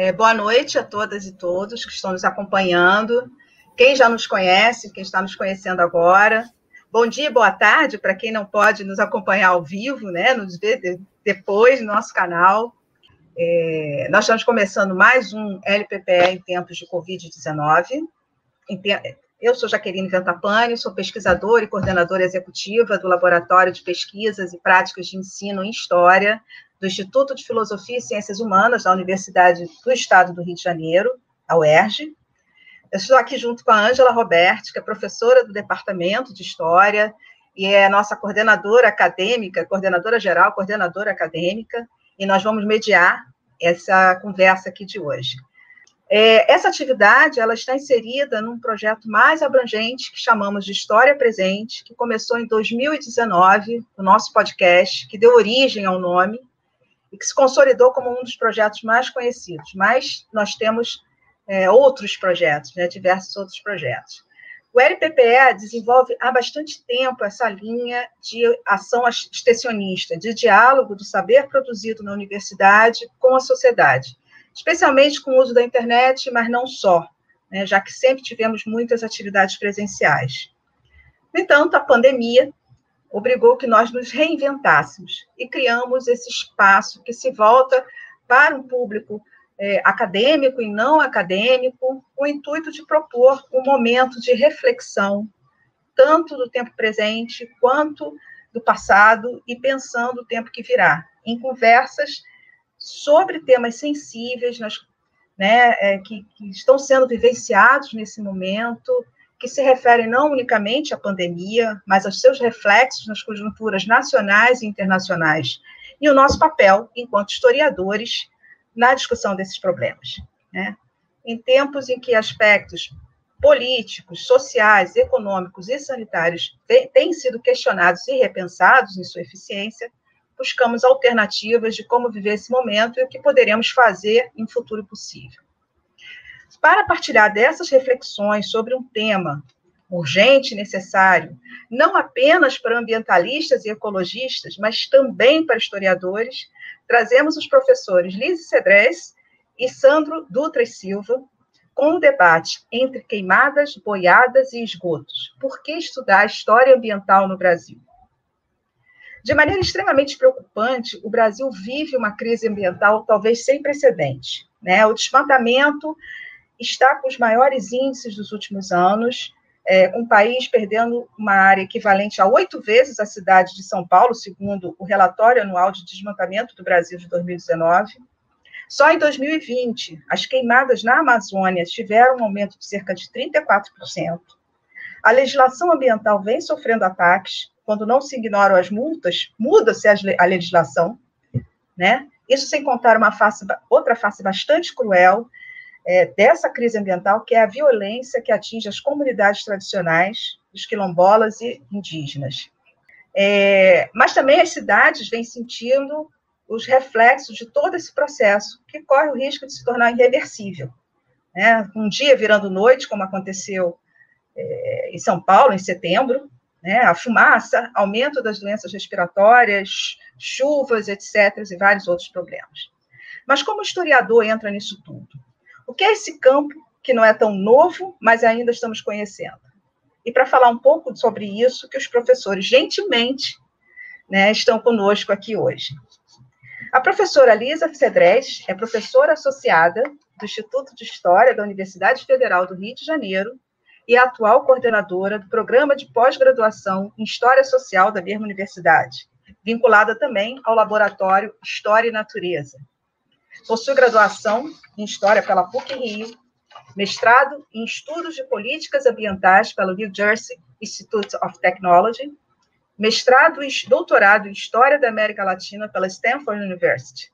É, boa noite a todas e todos que estão nos acompanhando. Quem já nos conhece, quem está nos conhecendo agora. Bom dia, boa tarde para quem não pode nos acompanhar ao vivo, né? Nos ver depois no nosso canal. É, nós estamos começando mais um LPPE em tempos de Covid-19. Eu sou Jaqueline Ventapani, sou pesquisadora e coordenadora executiva do Laboratório de Pesquisas e Práticas de Ensino em História do Instituto de Filosofia e Ciências Humanas da Universidade do Estado do Rio de Janeiro, a UERJ. Eu estou aqui junto com a Ângela Roberti, que é professora do Departamento de História e é nossa coordenadora acadêmica, coordenadora geral, coordenadora acadêmica, e nós vamos mediar essa conversa aqui de hoje. É, essa atividade ela está inserida num projeto mais abrangente que chamamos de História Presente, que começou em 2019, o nosso podcast, que deu origem ao nome, e que se consolidou como um dos projetos mais conhecidos. Mas nós temos é, outros projetos, né, diversos outros projetos. O LPPE desenvolve há bastante tempo essa linha de ação extensionista, de diálogo do saber produzido na universidade com a sociedade, especialmente com o uso da internet, mas não só, né, já que sempre tivemos muitas atividades presenciais. No entanto, a pandemia obrigou que nós nos reinventássemos e criamos esse espaço que se volta para um público é, acadêmico e não acadêmico, com o intuito de propor um momento de reflexão, tanto do tempo presente quanto do passado, e pensando o tempo que virá, em conversas sobre temas sensíveis, nas, né, é, que, que estão sendo vivenciados nesse momento, que se refere não unicamente à pandemia, mas aos seus reflexos nas conjunturas nacionais e internacionais, e o nosso papel enquanto historiadores na discussão desses problemas. Né? Em tempos em que aspectos políticos, sociais, econômicos e sanitários têm sido questionados e repensados em sua eficiência, buscamos alternativas de como viver esse momento e o que poderemos fazer em futuro possível para partilhar dessas reflexões sobre um tema urgente e necessário, não apenas para ambientalistas e ecologistas, mas também para historiadores, trazemos os professores Lise Cedrés e Sandro Dutra e Silva, com o debate entre queimadas, boiadas e esgotos. Por que estudar a história ambiental no Brasil? De maneira extremamente preocupante, o Brasil vive uma crise ambiental talvez sem precedente. Né? O desmatamento está com os maiores índices dos últimos anos, é, um país perdendo uma área equivalente a oito vezes a cidade de São Paulo, segundo o relatório anual de desmatamento do Brasil de 2019. Só em 2020, as queimadas na Amazônia tiveram um aumento de cerca de 34%. A legislação ambiental vem sofrendo ataques. Quando não se ignoram as multas, muda-se a legislação, né? Isso sem contar uma face, outra face bastante cruel, é, dessa crise ambiental, que é a violência que atinge as comunidades tradicionais, os quilombolas e indígenas. É, mas também as cidades vêm sentindo os reflexos de todo esse processo, que corre o risco de se tornar irreversível. Né? Um dia virando noite, como aconteceu é, em São Paulo, em setembro, né? a fumaça, aumento das doenças respiratórias, chuvas, etc., e vários outros problemas. Mas como o historiador entra nisso tudo? O que é esse campo que não é tão novo, mas ainda estamos conhecendo? E para falar um pouco sobre isso, que os professores gentilmente né, estão conosco aqui hoje. A professora Lisa Cedrés é professora associada do Instituto de História da Universidade Federal do Rio de Janeiro e é atual coordenadora do programa de pós-graduação em História Social da mesma universidade, vinculada também ao laboratório História e Natureza, Possui graduação em História pela PUC-Rio, mestrado em Estudos de Políticas Ambientais pelo New Jersey Institute of Technology, mestrado e doutorado em História da América Latina pela Stanford University.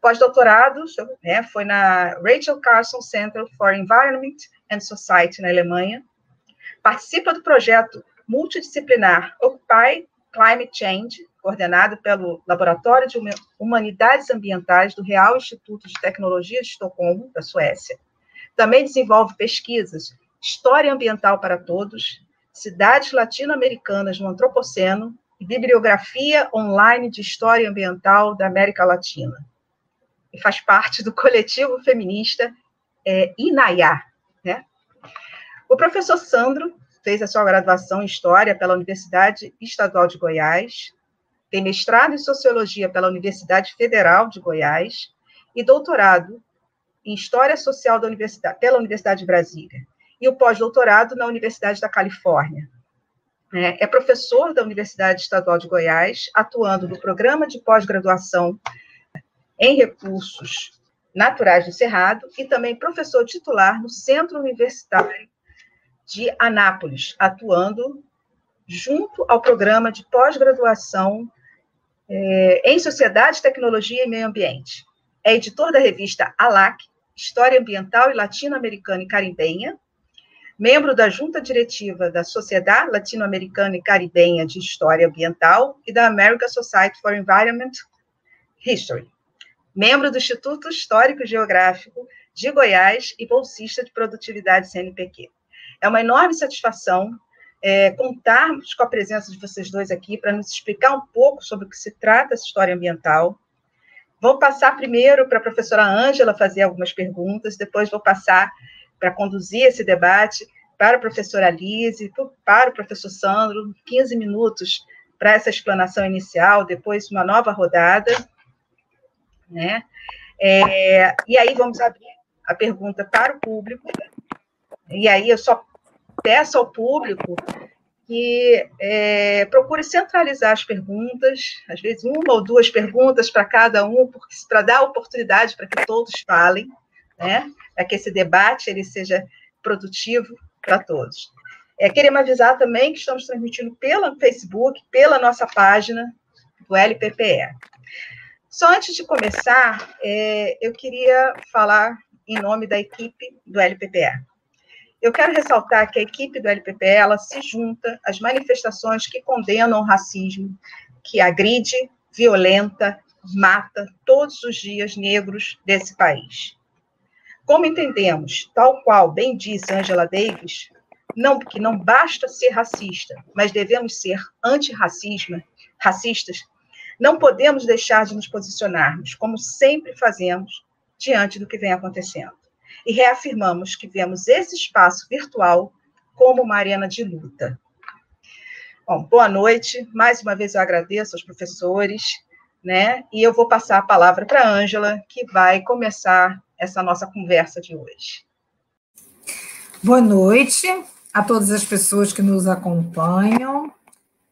Pós-doutorado né, foi na Rachel Carson Center for Environment and Society, na Alemanha. Participa do projeto multidisciplinar Occupy Climate Change, coordenado pelo Laboratório de Humanidades Ambientais do Real Instituto de Tecnologia de Estocolmo, da Suécia. Também desenvolve pesquisas História Ambiental para Todos, Cidades Latino-Americanas no Antropoceno e Bibliografia Online de História Ambiental da América Latina. e faz parte do coletivo feminista é, Inaiá. Né? O professor Sandro fez a sua graduação em História pela Universidade Estadual de Goiás, tem mestrado em Sociologia pela Universidade Federal de Goiás e doutorado em História Social da Universidade, pela Universidade de Brasília, e o pós-doutorado na Universidade da Califórnia. É, é professor da Universidade Estadual de Goiás, atuando no programa de pós-graduação em recursos naturais do Cerrado e também professor titular no Centro Universitário de Anápolis, atuando junto ao programa de pós-graduação é, em Sociedade, Tecnologia e Meio Ambiente. É editor da revista ALAC, História Ambiental e Latino-Americana e Caribenha, membro da junta diretiva da Sociedade Latino-Americana e Caribenha de História Ambiental e da American Society for Environment History, membro do Instituto Histórico Geográfico de Goiás e bolsista de produtividade CNPq. É uma enorme satisfação é, contarmos com a presença de vocês dois aqui para nos explicar um pouco sobre o que se trata essa história ambiental. Vou passar primeiro para a professora Ângela fazer algumas perguntas, depois vou passar para conduzir esse debate para a professora Lise, para o professor Sandro, 15 minutos para essa explanação inicial, depois uma nova rodada, né? É, e aí vamos abrir a pergunta para o público, e aí eu só peço ao público que é, procure centralizar as perguntas, às vezes uma ou duas perguntas para cada um, para dar oportunidade para que todos falem, né? para que esse debate ele seja produtivo para todos. É, queremos avisar também que estamos transmitindo pelo Facebook, pela nossa página do LPPE. Só antes de começar, é, eu queria falar em nome da equipe do LPPE. Eu quero ressaltar que a equipe do LPPE ela se junta às manifestações que condenam o racismo, que agride, violenta, mata todos os dias negros desse país. Como entendemos, tal qual bem disse Angela Davis, não que não basta ser racista, mas devemos ser antirracismo, racistas, não podemos deixar de nos posicionarmos, como sempre fazemos, diante do que vem acontecendo. E reafirmamos que vemos esse espaço virtual como uma arena de luta. Bom, boa noite. Mais uma vez eu agradeço aos professores, né? E eu vou passar a palavra para a Ângela, que vai começar essa nossa conversa de hoje. Boa noite a todas as pessoas que nos acompanham.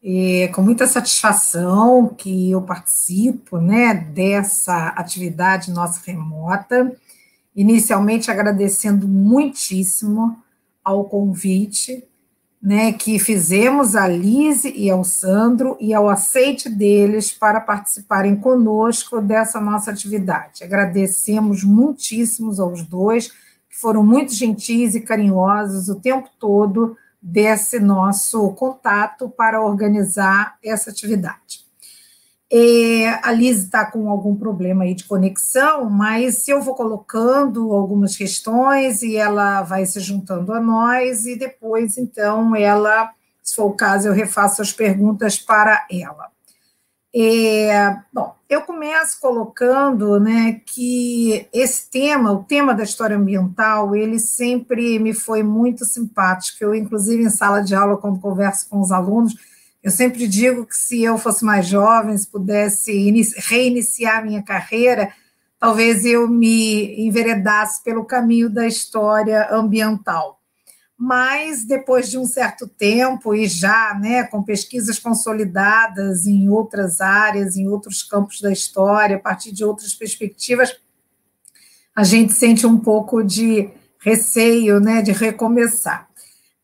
É com muita satisfação que eu participo né, dessa atividade nossa remota. Inicialmente agradecendo muitíssimo ao convite né, que fizemos a Lise e ao Sandro e ao aceite deles para participarem conosco dessa nossa atividade. Agradecemos muitíssimos aos dois, que foram muito gentis e carinhosos o tempo todo desse nosso contato para organizar essa atividade. É, a Liz está com algum problema aí de conexão, mas se eu vou colocando algumas questões e ela vai se juntando a nós, e depois, então, ela, se for o caso, eu refaço as perguntas para ela. É, bom, eu começo colocando né, que esse tema, o tema da história ambiental, ele sempre me foi muito simpático. Eu, inclusive, em sala de aula, quando converso com os alunos, eu sempre digo que se eu fosse mais jovem, se pudesse reiniciar minha carreira, talvez eu me enveredasse pelo caminho da história ambiental. Mas depois de um certo tempo e já, né, com pesquisas consolidadas em outras áreas, em outros campos da história, a partir de outras perspectivas, a gente sente um pouco de receio, né, de recomeçar.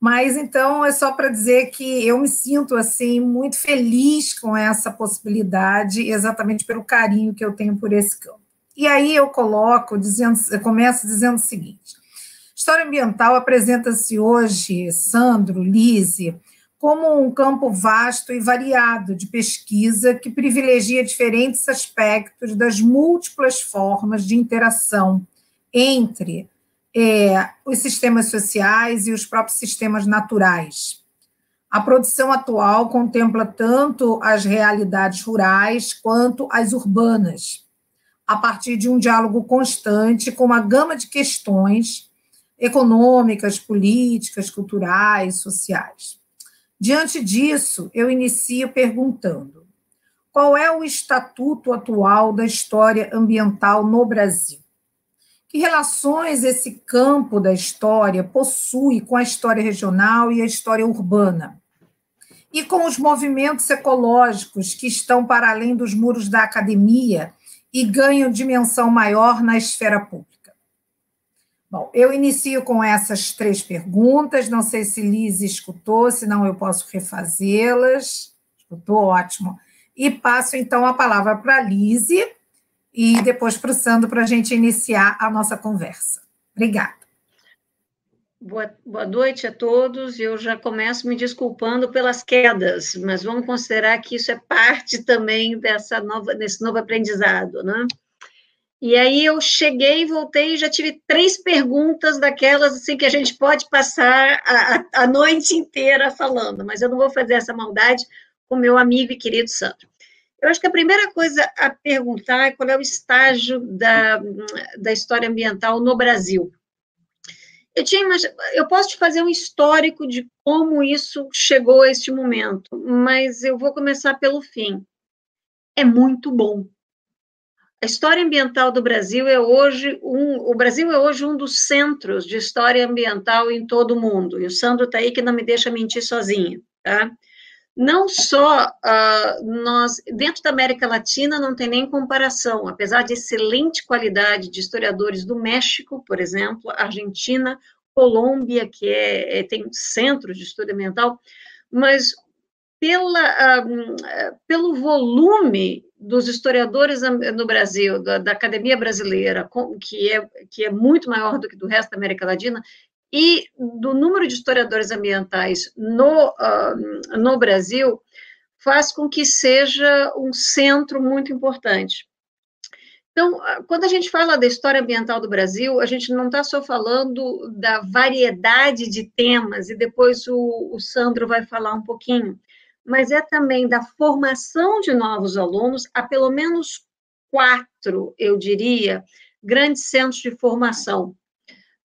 Mas então é só para dizer que eu me sinto assim muito feliz com essa possibilidade, exatamente pelo carinho que eu tenho por esse campo. E aí eu coloco dizendo, eu começo dizendo o seguinte: história ambiental apresenta-se hoje, Sandro, Lise, como um campo vasto e variado de pesquisa que privilegia diferentes aspectos das múltiplas formas de interação entre é, os sistemas sociais e os próprios sistemas naturais. A produção atual contempla tanto as realidades rurais quanto as urbanas. a partir de um diálogo constante com uma gama de questões econômicas, políticas, culturais, sociais. Diante disso, eu inicio perguntando: qual é o estatuto atual da história ambiental no Brasil? Que relações esse campo da história possui com a história regional e a história urbana? E com os movimentos ecológicos que estão para além dos muros da academia e ganham dimensão maior na esfera pública? Bom, eu inicio com essas três perguntas. Não sei se Liz escutou, senão eu posso refazê-las. Escutou? Ótimo. E passo então a palavra para a Lise e depois para o Sandro para a gente iniciar a nossa conversa. Obrigada. Boa, boa noite a todos. Eu já começo me desculpando pelas quedas, mas vamos considerar que isso é parte também dessa nova, desse novo aprendizado, né? E aí eu cheguei, voltei e já tive três perguntas daquelas assim que a gente pode passar a, a noite inteira falando, mas eu não vou fazer essa maldade com meu amigo e querido Sandro. Eu acho que a primeira coisa a perguntar é qual é o estágio da, da história ambiental no Brasil. Eu, tinha eu posso te fazer um histórico de como isso chegou a este momento, mas eu vou começar pelo fim. É muito bom. A história ambiental do Brasil é hoje um, o Brasil é hoje um dos centros de história ambiental em todo o mundo. E o Sandro está aí que não me deixa mentir sozinha, tá? Não só uh, nós, dentro da América Latina, não tem nem comparação, apesar de excelente qualidade de historiadores do México, por exemplo, Argentina, Colômbia, que é, é tem centros de estudo ambiental, mas pela, uh, pelo volume dos historiadores no Brasil, da, da, academia brasileira, que é, que é muito maior do que do resto da América Latina, e do número de historiadores ambientais no, uh, no Brasil faz com que seja um centro muito importante. Então, ah, quando a gente fala da história ambiental do Brasil, a gente não está só falando da variedade de temas, e depois o, o Sandro vai falar um pouquinho, mas é também da formação de novos alunos, há pelo menos quatro, eu diria, grandes centros de formação.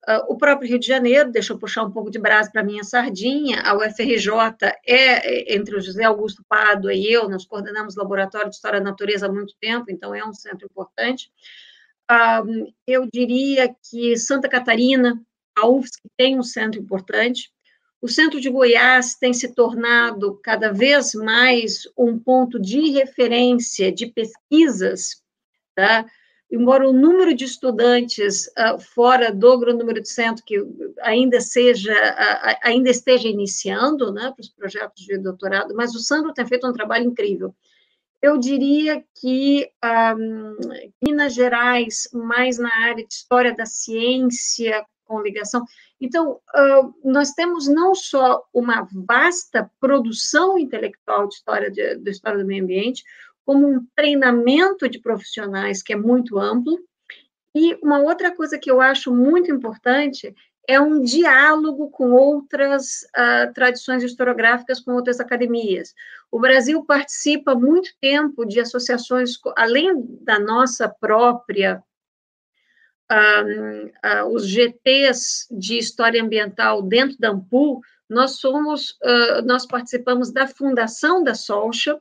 Uh, o próprio Rio de Janeiro, deixa eu puxar um pouco de brasa para minha sardinha, a UFRJ é, é, entre o José Augusto Pado e eu, nós coordenamos o Laboratório de História da Natureza há muito tempo, então é um centro importante. Uh, eu diria que Santa Catarina, a UFSC tem um centro importante. O centro de Goiás tem se tornado cada vez mais um ponto de referência de pesquisas, tá? Embora o número de estudantes uh, fora do número de centro que ainda seja uh, ainda esteja iniciando, né, para os projetos de doutorado, mas o Sandro tem feito um trabalho incrível. Eu diria que um, Minas Gerais, mais na área de história da ciência, com ligação. Então, uh, nós temos não só uma vasta produção intelectual de história, de, de história do meio ambiente, como um treinamento de profissionais que é muito amplo. E uma outra coisa que eu acho muito importante é um diálogo com outras uh, tradições historiográficas, com outras academias. O Brasil participa muito tempo de associações, além da nossa própria, uh, os GTs de História Ambiental dentro da AMPU, nós somos, nós participamos da fundação da Solcha,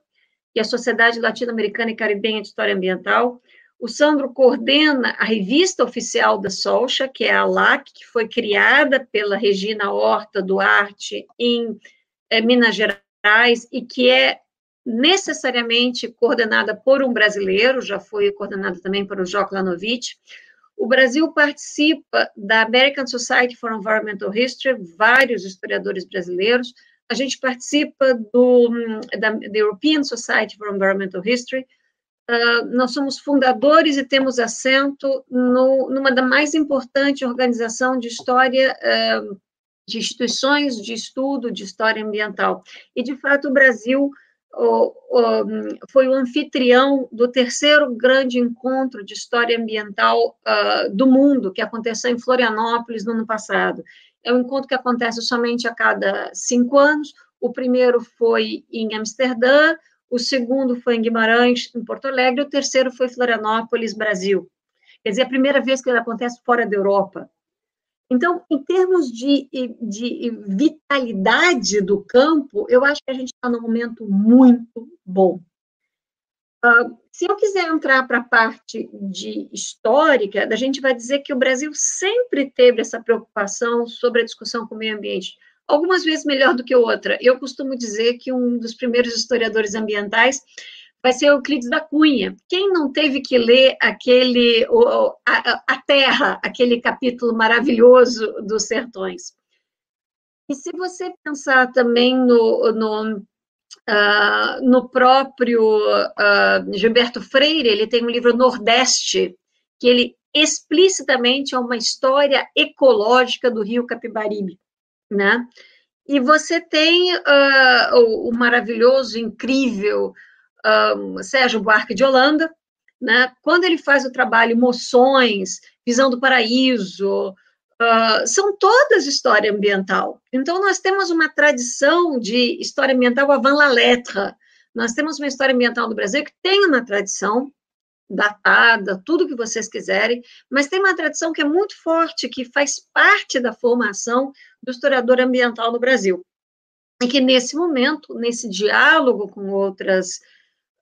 é a Sociedade Latino-Americana e Caribenha de História Ambiental. O Sandro coordena a revista oficial da Solcha, que é a LAC, que foi criada pela Regina Horta Duarte em é, Minas Gerais e que é necessariamente coordenada por um brasileiro, já foi coordenada também por o Lanovich. O Brasil participa da American Society for Environmental History, vários historiadores brasileiros, a gente participa do, da, da European Society for Environmental History, Uh, nós somos fundadores e temos assento no, numa da mais importante organização de história, uh, de instituições de estudo de história ambiental. E, de fato, o Brasil foi o anfitrião do terceiro grande encontro de história ambiental uh, do mundo, que aconteceu em Florianópolis no ano passado. É um encontro que acontece somente a cada cinco anos. O primeiro foi em Amsterdã, o segundo foi em Guimarães, em Porto Alegre, o terceiro foi Florianópolis, Brasil. Quer dizer, a primeira vez que ele acontece fora da Europa. Então, em termos de, de vitalidade do campo, eu acho que a gente está num momento muito bom. Uh, se eu quiser entrar para a parte de histórica, a gente vai dizer que o Brasil sempre teve essa preocupação sobre a discussão com o meio ambiente, algumas vezes melhor do que outra. Eu costumo dizer que um dos primeiros historiadores ambientais vai ser Euclides da Cunha. Quem não teve que ler aquele o, a, a, Terra, aquele capítulo maravilhoso dos Sertões? E se você pensar também no, no Uh, no próprio uh, Gilberto Freire, ele tem um livro Nordeste, que ele explicitamente é uma história ecológica do rio Capibaribe, né? E você tem uh, o, o, maravilhoso, incrível Sérgio Buarque de Holanda, né? Quando ele faz o trabalho Moções, Visão do Paraíso, Uh, são todas história ambiental. Então, nós temos uma tradição de história ambiental avant la lettre. Nós temos uma história ambiental do Brasil que tem uma tradição datada, tudo que vocês quiserem, mas tem uma tradição que é muito forte, que faz parte da formação do historiador ambiental no Brasil. E que, nesse momento, nesse diálogo com outras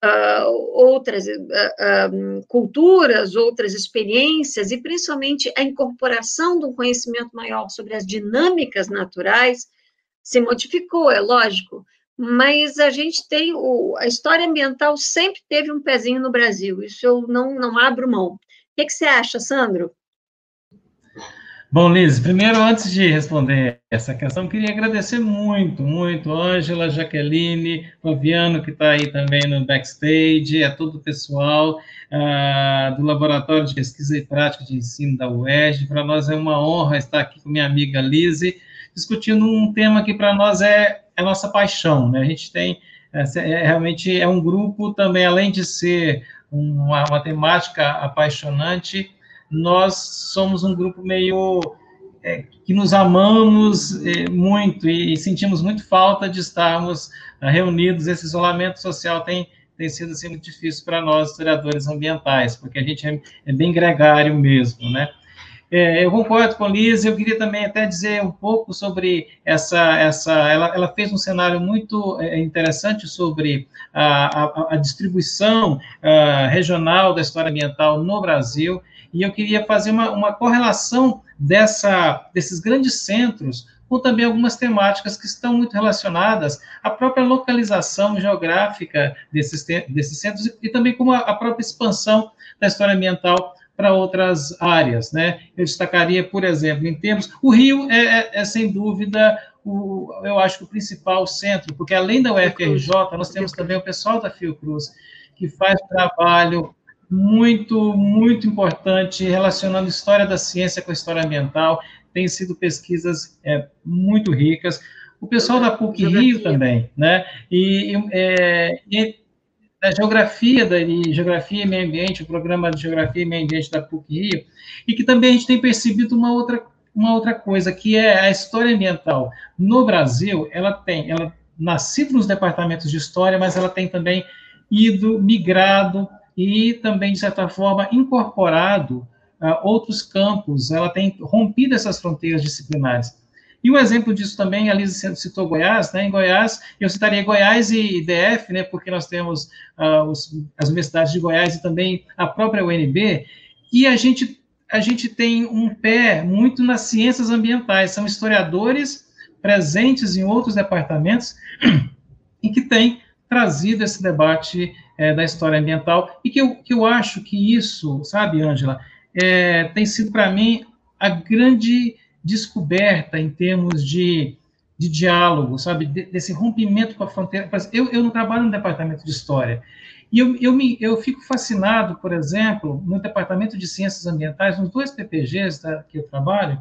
uh, outras uh, uh, culturas, outras experiências, e principalmente a incorporação de um conhecimento maior sobre as dinâmicas naturais se modificou, é lógico, mas a gente tem, o, a história ambiental sempre teve um pezinho no Brasil, isso eu não, não abro mão. O que, que você acha, Sandro? Bom, Liz, primeiro, antes de responder essa questão, queria agradecer muito, muito, Ângela, Jaqueline, Fabiano, que está aí também no backstage, a todo o pessoal uh, do Laboratório de Pesquisa e Prática de Ensino da UERJ. Para nós é uma honra estar aqui com minha amiga Lise, discutindo um tema que para nós é, é a nossa paixão, né? A gente tem, é, é, realmente é um grupo também, além de ser uma, uma temática apaixonante, nós somos um grupo meio é, que nos amamos é, muito e, e, sentimos muito falta de estarmos uh, reunidos. Esse isolamento social tem, tem sido assim, muito difícil para nós, historiadores ambientais, porque a gente é, é bem gregário mesmo, né? É, eu concordo com a Liz, eu queria também até dizer um pouco sobre essa, essa ela, ela fez um cenário muito é, interessante sobre a, a, a distribuição a, regional da história ambiental no Brasil, e eu queria fazer uma, uma correlação dessa, desses grandes centros com também algumas temáticas que estão muito relacionadas à própria localização geográfica desses, desses centros e também com a, a própria expansão da história ambiental para outras áreas, né? Eu destacaria, por exemplo, em termos, o Rio é, é, é sem dúvida o, eu acho que o principal centro, porque além da UFRJ, nós temos também o pessoal da Fiocruz, que faz trabalho muito, muito importante, relacionando história da ciência com a história ambiental. Tem sido pesquisas é, muito ricas. O pessoal da PUC Rio também, né? E, é, e da geografia, da geografia e meio ambiente, o programa de geografia e meio ambiente da PUC Rio, e que também a gente tem percebido uma outra, uma outra coisa, que é a história ambiental. No Brasil, ela tem, ela nascido nos departamentos de história, mas ela tem também ido, migrado e também, de certa forma, incorporado uh, outros campos, ela tem rompido essas fronteiras disciplinares. E um exemplo disso também, a Lisa citou Goiás, né? Em Goiás, eu citaria Goiás e DF, né? Porque nós temos uh, os, as universidades de Goiás e também a própria UNB, e a gente, a gente tem um pé muito nas ciências ambientais, são historiadores presentes em outros departamentos e que têm trazido esse debate é, da história ambiental, e que eu, que eu acho que isso, sabe, Ângela, é, tem sido para mim a grande descoberta em termos de, de diálogo, sabe, de, desse rompimento com a fronteira. Eu, eu não trabalho no departamento de história, e eu, eu, me, eu fico fascinado, por exemplo, no departamento de ciências ambientais, nos dois PPGs da, que eu trabalho,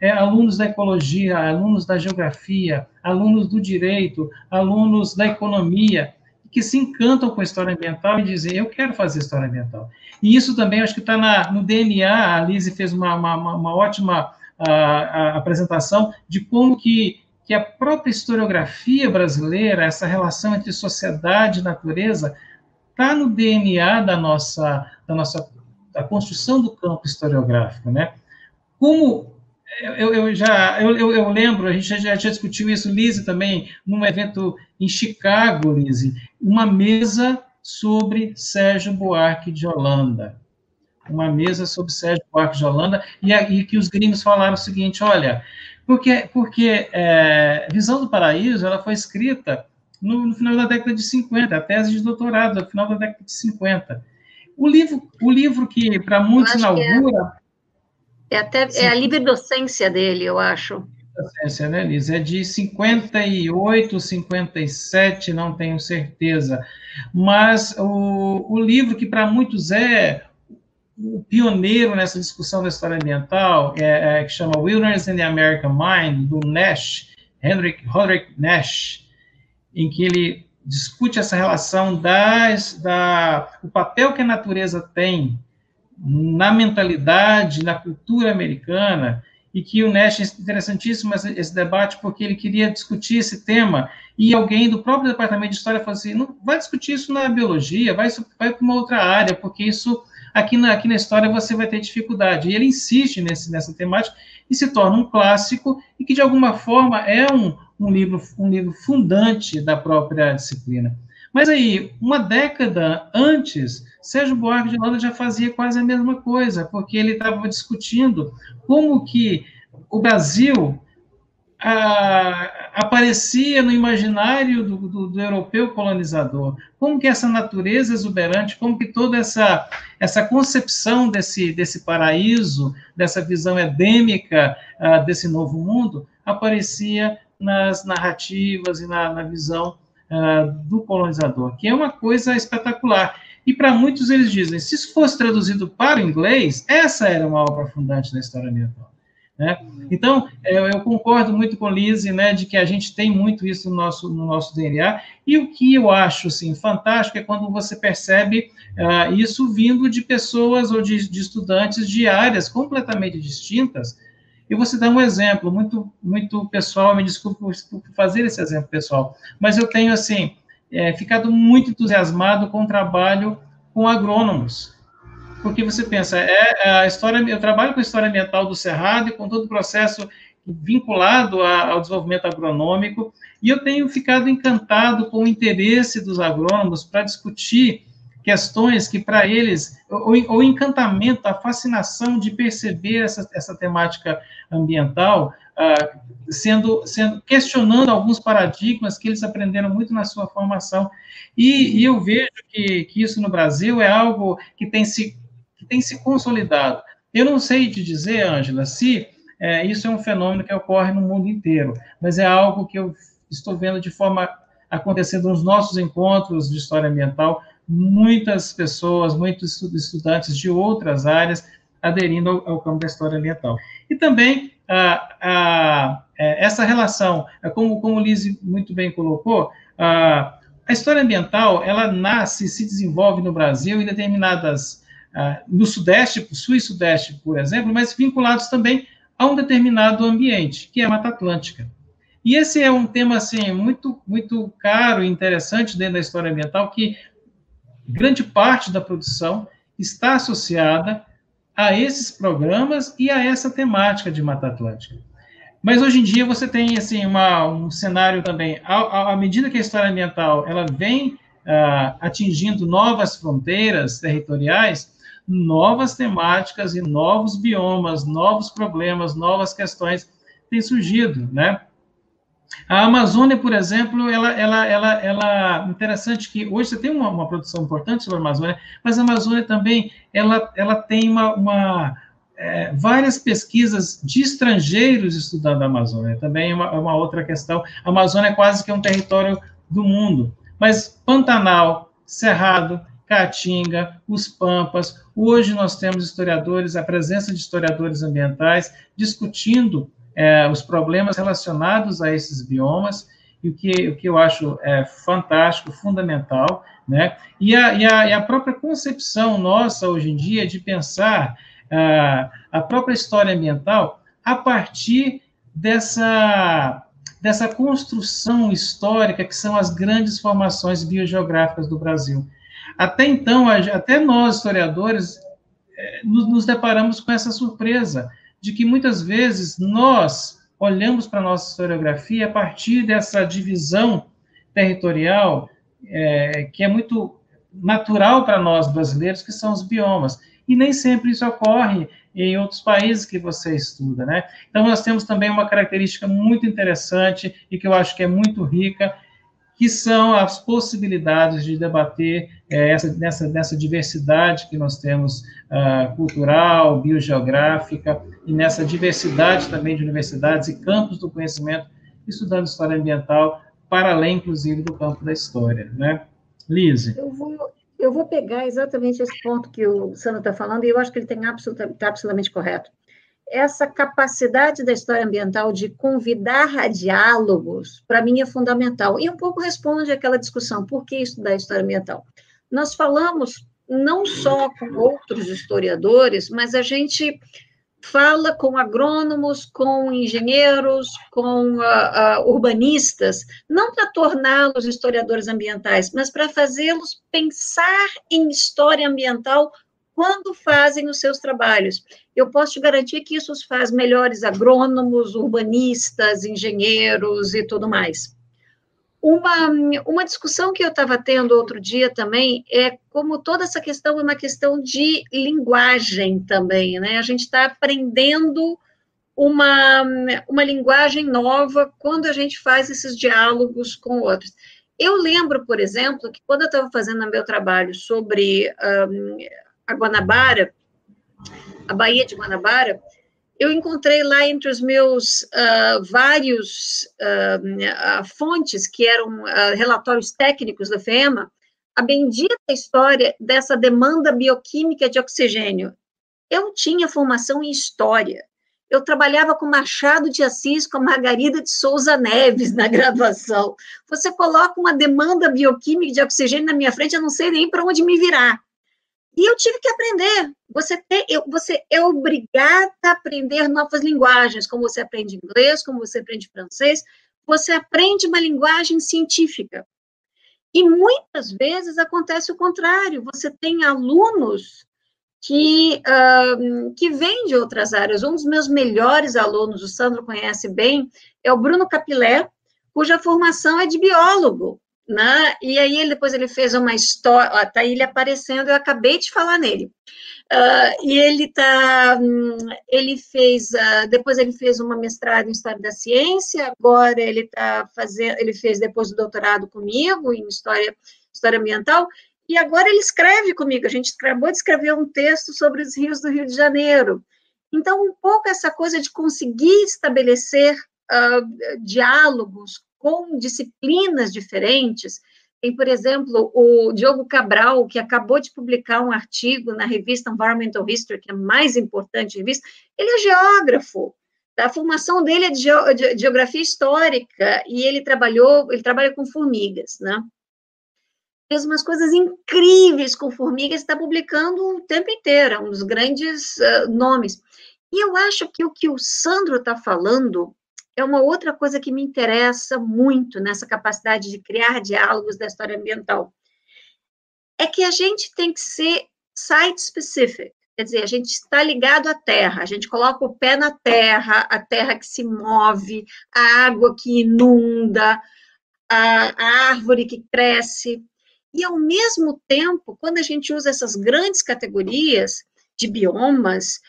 é, alunos da ecologia, alunos da geografia, alunos do direito, alunos da economia, que se encantam com a história ambiental e dizem, eu quero fazer história ambiental. E isso também, acho que está no DNA, a Lise fez uma, uma, uma ótima a, a apresentação de como que, que a própria historiografia brasileira, essa relação entre sociedade e natureza, está no DNA da nossa, da nossa da construção do campo historiográfico, né? Como eu, eu já eu, eu, lembro, a gente já, já discutiu isso, Lise, também, num evento em Chicago, Lise, uma mesa sobre Sérgio Buarque de Holanda. Uma mesa sobre Sérgio Buarque de Holanda, e, e que os gringos falaram o seguinte: olha, porque, porque é, Visão do Paraíso ela foi escrita no, no, final da década de 50, a tese de doutorado, no final da década de 50. O livro, o livro que para muitos é inaugura. É, até é a livre docência dele, eu acho. Docência, né, Liz? É de 58, 57, não tenho certeza. Mas o, o livro que para muitos é o pioneiro nessa discussão da história ambiental, é, é, que chama Wilderness in the American Mind, do Nash, Henrik Roderick Nash, em que ele discute essa relação das, da, o papel que a natureza tem na mentalidade, na cultura americana, e que o Nash, é interessantíssimo esse debate, porque ele queria discutir esse tema, e alguém do próprio departamento de história falou assim, não vai discutir isso na biologia, vai, vai para uma outra área, porque isso, aqui na, aqui na história, você vai ter dificuldade. E ele insiste nesse, nessa temática, e se torna um clássico, e que, de alguma forma, é um, um livro, um livro fundante da própria disciplina. Mas aí, uma década antes, Sérgio Buarque de Holanda já fazia quase a mesma coisa, porque ele estava discutindo como que o Brasil a, aparecia no imaginário do, do, do, europeu colonizador, como que essa natureza exuberante, como que toda essa, essa concepção desse, desse paraíso, dessa visão edêmica uh, desse novo mundo, aparecia nas narrativas e na, na visão uh, do colonizador, que é uma coisa espetacular. E para muitos eles dizem, se isso fosse traduzido para o inglês, essa era uma obra fundante da história ambiental. Né? Então, eu, eu, concordo muito com Lise, né, de que a gente tem muito isso no nosso, no nosso DNA, e o que eu acho, assim, fantástico é quando você percebe uh, isso vindo de pessoas ou de, de, estudantes de áreas completamente distintas, e você dá um exemplo muito, muito pessoal, me desculpe por, por fazer esse exemplo pessoal, mas eu tenho, assim, é, ficado muito entusiasmado com o trabalho com agrônomos, porque você pensa, é a história, eu trabalho com a história ambiental do Cerrado e com todo o processo vinculado a, ao desenvolvimento agronômico, e eu tenho ficado encantado com o interesse dos agrônomos para discutir questões que para eles, o, o, encantamento, a fascinação de perceber essa, essa temática ambiental, uh, sendo, sendo, questionando alguns paradigmas que eles aprenderam muito na sua formação. E, e eu vejo que, que isso no Brasil é algo que tem se que tem se consolidado. Eu não sei te dizer, Ângela, se é, isso é um fenômeno que ocorre no mundo inteiro, mas é algo que eu estou vendo de forma acontecendo nos nossos encontros de história ambiental, muitas pessoas, muitos estudantes de outras áreas aderindo ao, ao campo da história ambiental. E também a, a, é, essa relação, é como, como o Lise muito bem colocou, a, a história ambiental, ela nasce e se desenvolve no Brasil em determinadas ah, no Sudeste, Sul e Sudeste, por exemplo, mas vinculados também a um determinado ambiente, que é a Mata Atlântica. E esse é um tema assim muito muito caro e interessante dentro da história ambiental que grande parte da produção está associada a esses programas e a essa temática de Mata Atlântica. Mas hoje em dia você tem assim uma, um cenário também, à, medida que a história ambiental ela vem uh, atingindo novas fronteiras territoriais, novas temáticas e novos biomas, novos problemas, novas questões têm surgido, né? A Amazônia, por exemplo, ela, ela, ela, ela, interessante que hoje você tem uma, uma produção importante sobre a Amazônia, mas a Amazônia também, ela, ela tem uma, uma é, várias pesquisas de estrangeiros estudando a Amazônia, também é uma, é uma outra questão. A Amazônia é quase que um território do mundo, mas Pantanal, Cerrado, Caatinga, os Pampas. Hoje nós temos historiadores, a presença de historiadores ambientais discutindo é, os problemas relacionados a esses biomas, e o que, o que eu acho é, fantástico, fundamental, né? E a, e, a, e a própria concepção nossa hoje em dia de pensar a, a própria história ambiental a partir dessa dessa construção histórica que são as grandes formações biogeográficas do Brasil. Até então, até nós, historiadores, é, nos deparamos com essa surpresa de que muitas vezes nós olhamos para a nossa historiografia a partir dessa divisão territorial é, que é muito natural para nós brasileiros, que são os biomas. E nem sempre isso ocorre em outros países que você estuda, né? Então, nós temos também uma característica muito interessante e que eu acho que é muito rica, que são as possibilidades de debater é, essa, nessa, nessa diversidade que nós temos uh, cultural, biogeográfica, e nessa diversidade também de universidades e campos do conhecimento, estudando história ambiental, para além, inclusive, do campo da história, né? Lise. Eu vou, eu vou pegar exatamente esse ponto que o Sandro está falando, e eu acho que ele tem absoluta, tá absolutamente correto. Essa capacidade da história ambiental de convidar a diálogos, para mim, é fundamental. E um pouco responde àquela discussão, por que estudar história ambiental? Nós falamos não só com outros historiadores, mas a gente fala com agrônomos, com engenheiros, com uh, uh, urbanistas, não para torná-los historiadores ambientais, mas para fazê-los pensar em história ambiental quando fazem os seus trabalhos. Eu posso te garantir que isso os faz melhores agrônomos, urbanistas, engenheiros e tudo mais. Uma, uma discussão que eu estava tendo outro dia também é como toda essa questão é uma questão de linguagem também, né? A gente está aprendendo uma, uma linguagem nova quando a gente faz esses diálogos com outros. Eu lembro, por exemplo, que quando eu estava fazendo meu trabalho sobre um, a Guanabara, a Baía de Guanabara, eu encontrei lá entre os meus uh, vários uh, fontes, que eram relatórios técnicos da FEMA, a bendita história dessa demanda bioquímica de oxigênio. Eu tinha formação em história. Eu trabalhava com Machado de Assis, com a Margarida de Souza Neves na graduação. Você coloca uma demanda bioquímica de oxigênio na minha frente, eu não sei nem para onde me virar. E eu tive que aprender. Você, tem, eu, você é obrigada a aprender novas linguagens, como você aprende inglês, como você aprende francês. Você aprende uma linguagem científica. E muitas vezes acontece o contrário. Você tem alunos que, uh, que vêm de outras áreas. Um dos meus melhores alunos, o Sandro conhece bem, é o Bruno Capilé, cuja formação é de biólogo né? E aí ele, depois ele fez uma história, ó, tá ele aparecendo, eu acabei de falar nele. Uh, e ele tá, hum, ele fez, uh, depois ele fez uma mestrado em História da Ciência, agora ele tá fazendo, ele fez depois o doutorado comigo em História, História Ambiental, e agora ele escreve comigo, a gente acabou de escrever um texto sobre os rios do Rio de Janeiro. Então, um pouco essa coisa de conseguir estabelecer uh, diálogos com disciplinas diferentes. Tem, por exemplo, o Diogo Cabral, que acabou de publicar um artigo na revista Environmental History, que é a mais importante revista. Ele é geógrafo. A formação dele é de, de geografia histórica e ele trabalhou, ele trabalha com formigas, né? Fez umas coisas incríveis com formigas, está publicando o tempo inteiro, é um dos grandes uh, nomes. E eu acho que o que o Sandro está falando é uma outra coisa que me interessa muito nessa capacidade de criar diálogos da história ambiental. É que a gente tem que ser site specific, quer dizer, a gente está ligado à terra, a gente coloca o pé na terra, a terra que se move, a água que inunda, a, a árvore que cresce. E, ao mesmo tempo, quando a gente usa essas grandes categorias de biomas,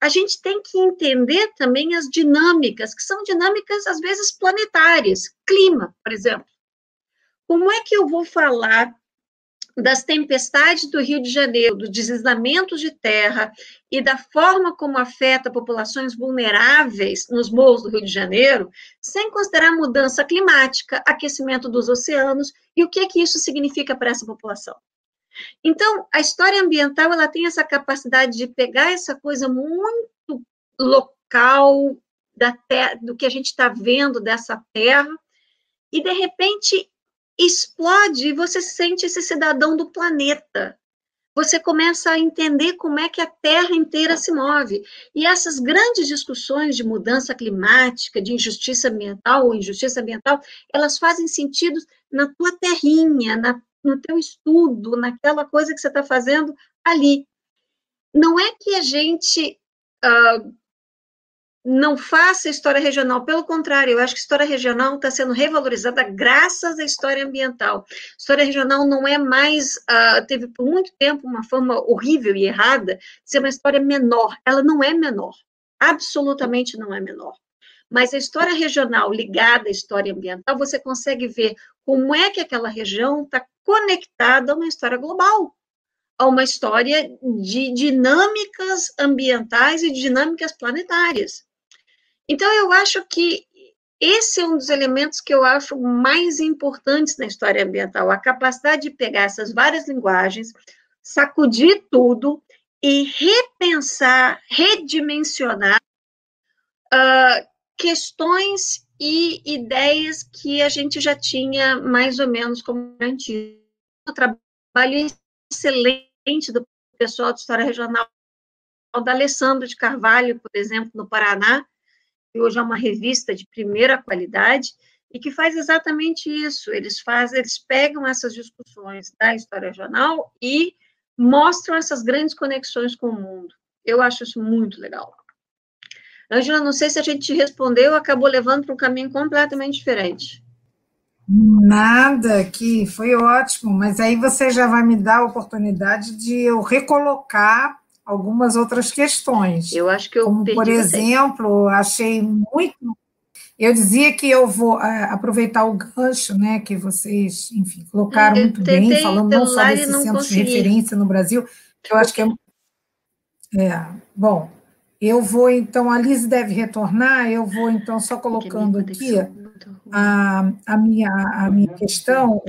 a gente tem que entender também as dinâmicas, que são dinâmicas, às vezes, planetárias. Clima, por exemplo. Como é que eu vou falar das tempestades do Rio de Janeiro, dos deslizamentos de terra e da forma como afeta populações vulneráveis nos morros do Rio de Janeiro, sem considerar mudança climática, aquecimento dos oceanos e o que, é que isso significa para essa população. Então, a história ambiental ela tem essa capacidade de pegar essa coisa muito local da terra, do que a gente está vendo dessa terra e de repente explode e você se sente esse cidadão do planeta. você começa a entender como é que a Terra inteira se move. E essas grandes discussões de mudança climática, de injustiça ambiental ou injustiça ambiental, elas fazem sentido na tua terrinha, na, no teu estudo, naquela coisa que você está fazendo ali. Não é que a gente uh, não faça história regional, pelo contrário, eu acho que história regional está sendo revalorizada graças à história ambiental. História regional não é mais, uh, teve por muito tempo uma forma horrível e errada de ser uma história menor. Ela não é menor, absolutamente não é menor. Mas a história regional ligada à história ambiental, você consegue ver como é que aquela região está conectada a uma história global a uma história de dinâmicas ambientais e dinâmicas planetárias. Então, eu acho que esse é um dos elementos que eu acho mais importantes na história ambiental, a capacidade de pegar essas várias linguagens, sacudir tudo e repensar, redimensionar uh, questões e ideias que a gente já tinha mais ou menos como garantido. Um trabalho excelente do pessoal de História Regional, da Alessandro de Carvalho, por exemplo, no Paraná, que hoje é uma revista de primeira qualidade, e que faz exatamente isso. Eles fazem, eles pegam essas discussões da história regional e mostram essas grandes conexões com o mundo. Eu acho isso muito legal. Angela, não sei se a gente te respondeu, acabou levando para um caminho completamente diferente. Nada, que foi ótimo, mas aí você já vai me dar a oportunidade de eu recolocar algumas outras questões. Eu acho que eu Como, por exemplo, você. achei muito. Eu dizia que eu vou é, aproveitar o gancho, né, que vocês, enfim, colocaram eu muito bem, falando não só desses centros de referência no Brasil, que eu acho que é, é bom. Eu vou então, a Liz deve retornar. Eu vou então só colocando aqui a, a minha a minha questão,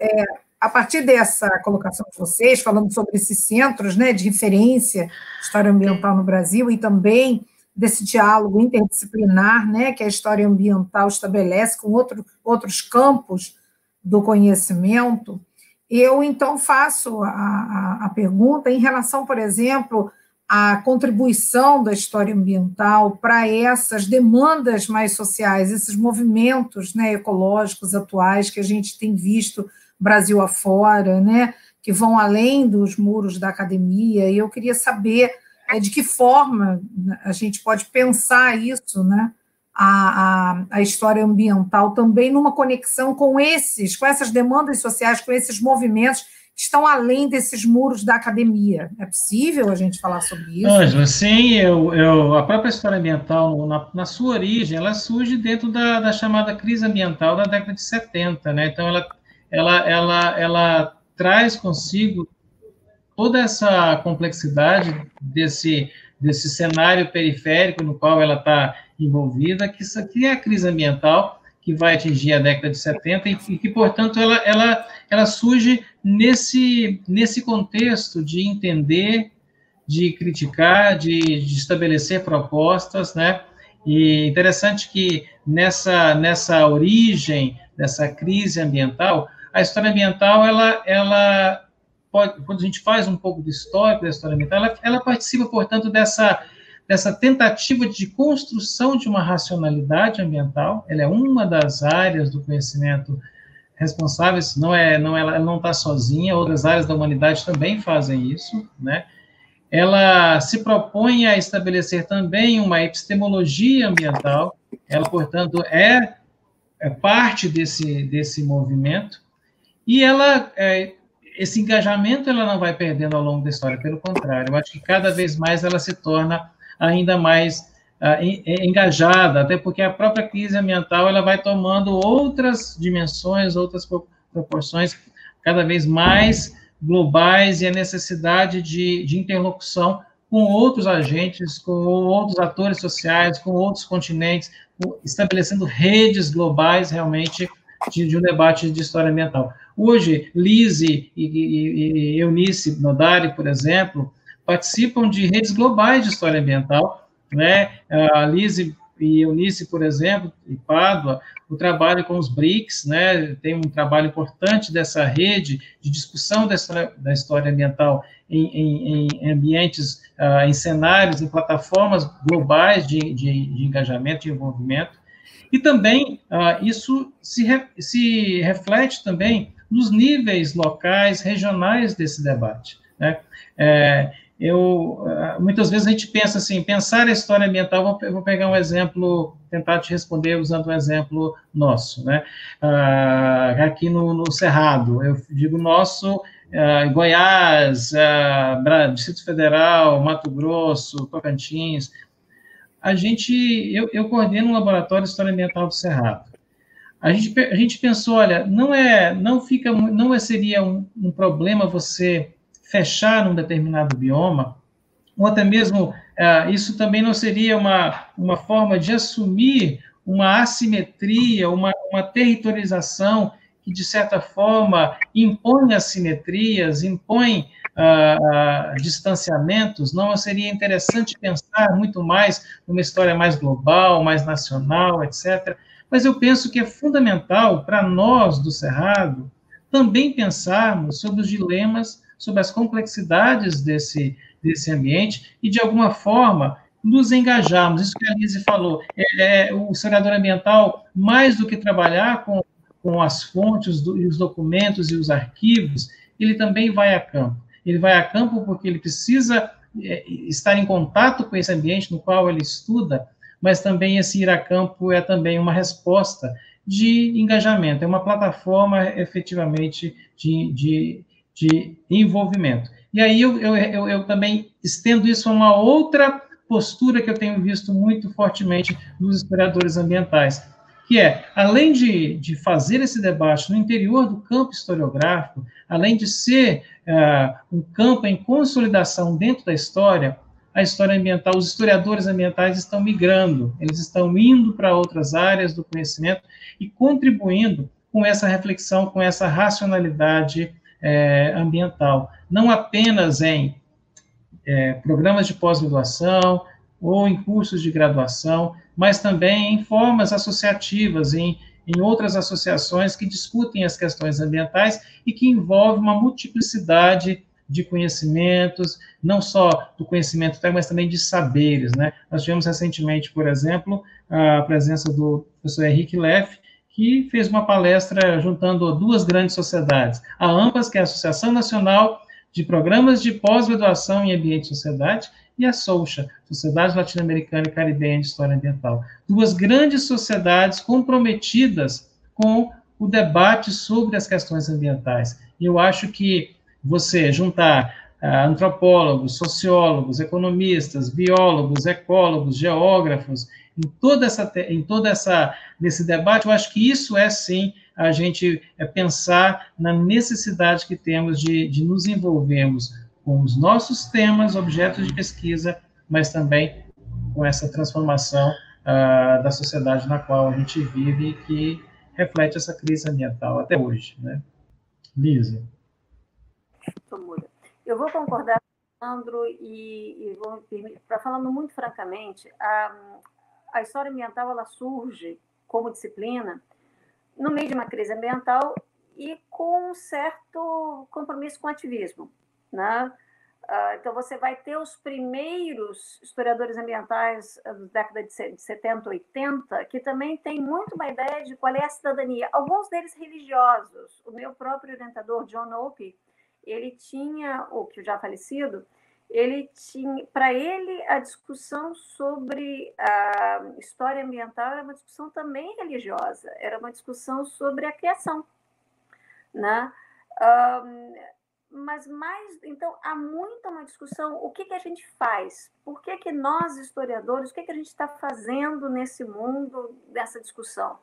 é a partir dessa colocação de vocês, falando sobre esses centros né, de referência história ambiental no Brasil e também desse diálogo interdisciplinar né, que a história ambiental estabelece com outro, outros campos do conhecimento, eu então faço a, a, a pergunta em relação, por exemplo, à contribuição da história ambiental para essas demandas mais sociais, esses movimentos né, ecológicos atuais que a gente tem visto Brasil afora, né, que vão além dos muros da academia, e eu queria saber é, de que forma a gente pode pensar isso, né, a, a, a, história ambiental também numa conexão com esses, com essas demandas sociais, com esses movimentos que estão além desses muros da academia. É possível a gente falar sobre isso? Ângela, sim, eu, eu, a própria história ambiental, na, na sua origem, ela surge dentro da, da chamada crise ambiental da década de 70, né? Então, ela ela, ela, ela traz consigo toda essa complexidade desse, desse cenário periférico no qual ela está envolvida, que isso aqui é a crise ambiental, que vai atingir a década de 70 e que, portanto, ela, ela, ela surge nesse, nesse contexto de entender, de criticar, de, de estabelecer propostas, né? E interessante que nessa, nessa origem dessa crise ambiental, a história ambiental, ela, ela pode, quando a gente faz um pouco de histórico da história ambiental, ela, ela participa, portanto, dessa, dessa tentativa de construção de uma racionalidade ambiental. Ela é uma das áreas do conhecimento responsáveis, não é, não ela não está sozinha, outras áreas da humanidade também fazem isso, né? Ela se propõe a estabelecer também uma epistemologia ambiental. Ela, portanto, é, é parte desse desse movimento e ela, é, esse engajamento ela não vai perdendo ao longo da história, pelo contrário, eu acho que cada vez mais ela se torna ainda mais engajada, até porque a própria crise ambiental ela vai tomando outras dimensões, outras proporções cada vez mais globais e a necessidade de, de interlocução com outros agentes, com outros atores sociais, com outros continentes, estabelecendo redes globais realmente de, de um debate de história ambiental. Hoje, Lise e, e, e Eunice Nodari, por exemplo, participam de redes globais de história ambiental, né? A Lise e Eunice, por exemplo, e Pádua, o trabalho com os BRICS, né, tem um trabalho importante dessa rede de discussão história, da história ambiental em, em, em ambientes, uh, em cenários, em plataformas globais de, de, de engajamento, de envolvimento, e também uh, isso se, re, se reflete também nos níveis locais, regionais desse debate. Né? É, eu, ah, muitas vezes a gente pensa assim, pensar a história ambiental, eu vou pegar um exemplo, tentar te responder usando um exemplo nosso, né? Ah, aqui no, no, Cerrado, eu digo nosso, ah, Goiás, ah, Distrito Federal, Mato Grosso, Tocantins, a gente, eu, eu coordeno um laboratório de história ambiental do Cerrado. A gente, a gente pensou, olha, não é, não fica, não seria um, um problema você fechar um determinado bioma, ou até mesmo é, isso também não seria uma, uma forma de assumir uma assimetria, uma, uma territorialização que, de certa forma, impõe assimetrias, impõe uh, uh, distanciamentos, não seria interessante pensar muito mais numa história mais global, mais nacional, etc. Mas eu penso que é fundamental para nós do Cerrado também pensarmos sobre os dilemas sobre as complexidades desse, desse ambiente e, de alguma forma, nos engajarmos. Isso que a Lise falou, é, é, o historiador ambiental, mais do que trabalhar com, com as fontes do, e os documentos e os arquivos, ele também vai a campo. Ele vai a campo porque ele precisa é, estar em contato com esse ambiente no qual ele estuda, mas também esse ir a campo é também uma resposta de engajamento, é uma plataforma efetivamente de, de de envolvimento. E aí eu, eu, eu, eu, também estendo isso a uma outra postura que eu tenho visto muito fortemente nos historiadores ambientais, que é, além de, de fazer esse debate no interior do campo historiográfico, além de ser uh, um campo em consolidação dentro da história, a história ambiental, os historiadores ambientais estão migrando, eles estão indo para outras áreas do conhecimento e contribuindo com essa reflexão, com essa racionalidade é, ambiental, não apenas em é, programas de pós-graduação ou em cursos de graduação, mas também em formas associativas, em, em outras associações que discutem as questões ambientais e que envolvem uma multiplicidade de conhecimentos, não só do conhecimento técnico, mas também de saberes, né? Nós tivemos recentemente, por exemplo, a presença do professor Henrique Leff, que fez uma palestra juntando duas grandes sociedades, a AMPAS, que é a Associação Nacional de Programas de Pós-Graduação em Ambiente e Sociedade, e a SOCHA, Sociedade Latino-Americana e Caribenha de História Ambiental. Duas grandes sociedades comprometidas com o debate sobre as questões ambientais. E eu acho que você juntar uh, antropólogos, sociólogos, economistas, biólogos, ecólogos, geógrafos em toda essa em toda essa nesse debate, eu acho que isso é sim a gente é pensar na necessidade que temos de, de nos envolvermos com os nossos temas, objetos de pesquisa, mas também com essa transformação uh, da sociedade na qual a gente vive e que reflete essa crise ambiental até hoje, né? Lisa. Eu vou concordar Sandro e, e vou, para falando muito francamente, a, a história ambiental ela surge como disciplina no meio de uma crise ambiental e com um certo compromisso com o ativismo. Né? Ah, então, você vai ter os primeiros historiadores ambientais da década de 70, 80, que também tem muito uma ideia de qual é a cidadania, alguns deles religiosos. O meu próprio orientador, John Opie, ele tinha, o que já falecido, ele tinha, para ele, a discussão sobre a história ambiental era uma discussão também religiosa, era uma discussão sobre a criação, né? Um, mas mais, então, há muita uma discussão, o que, que a gente faz? Por que, que nós, historiadores, o que, que a gente está fazendo nesse mundo, dessa discussão?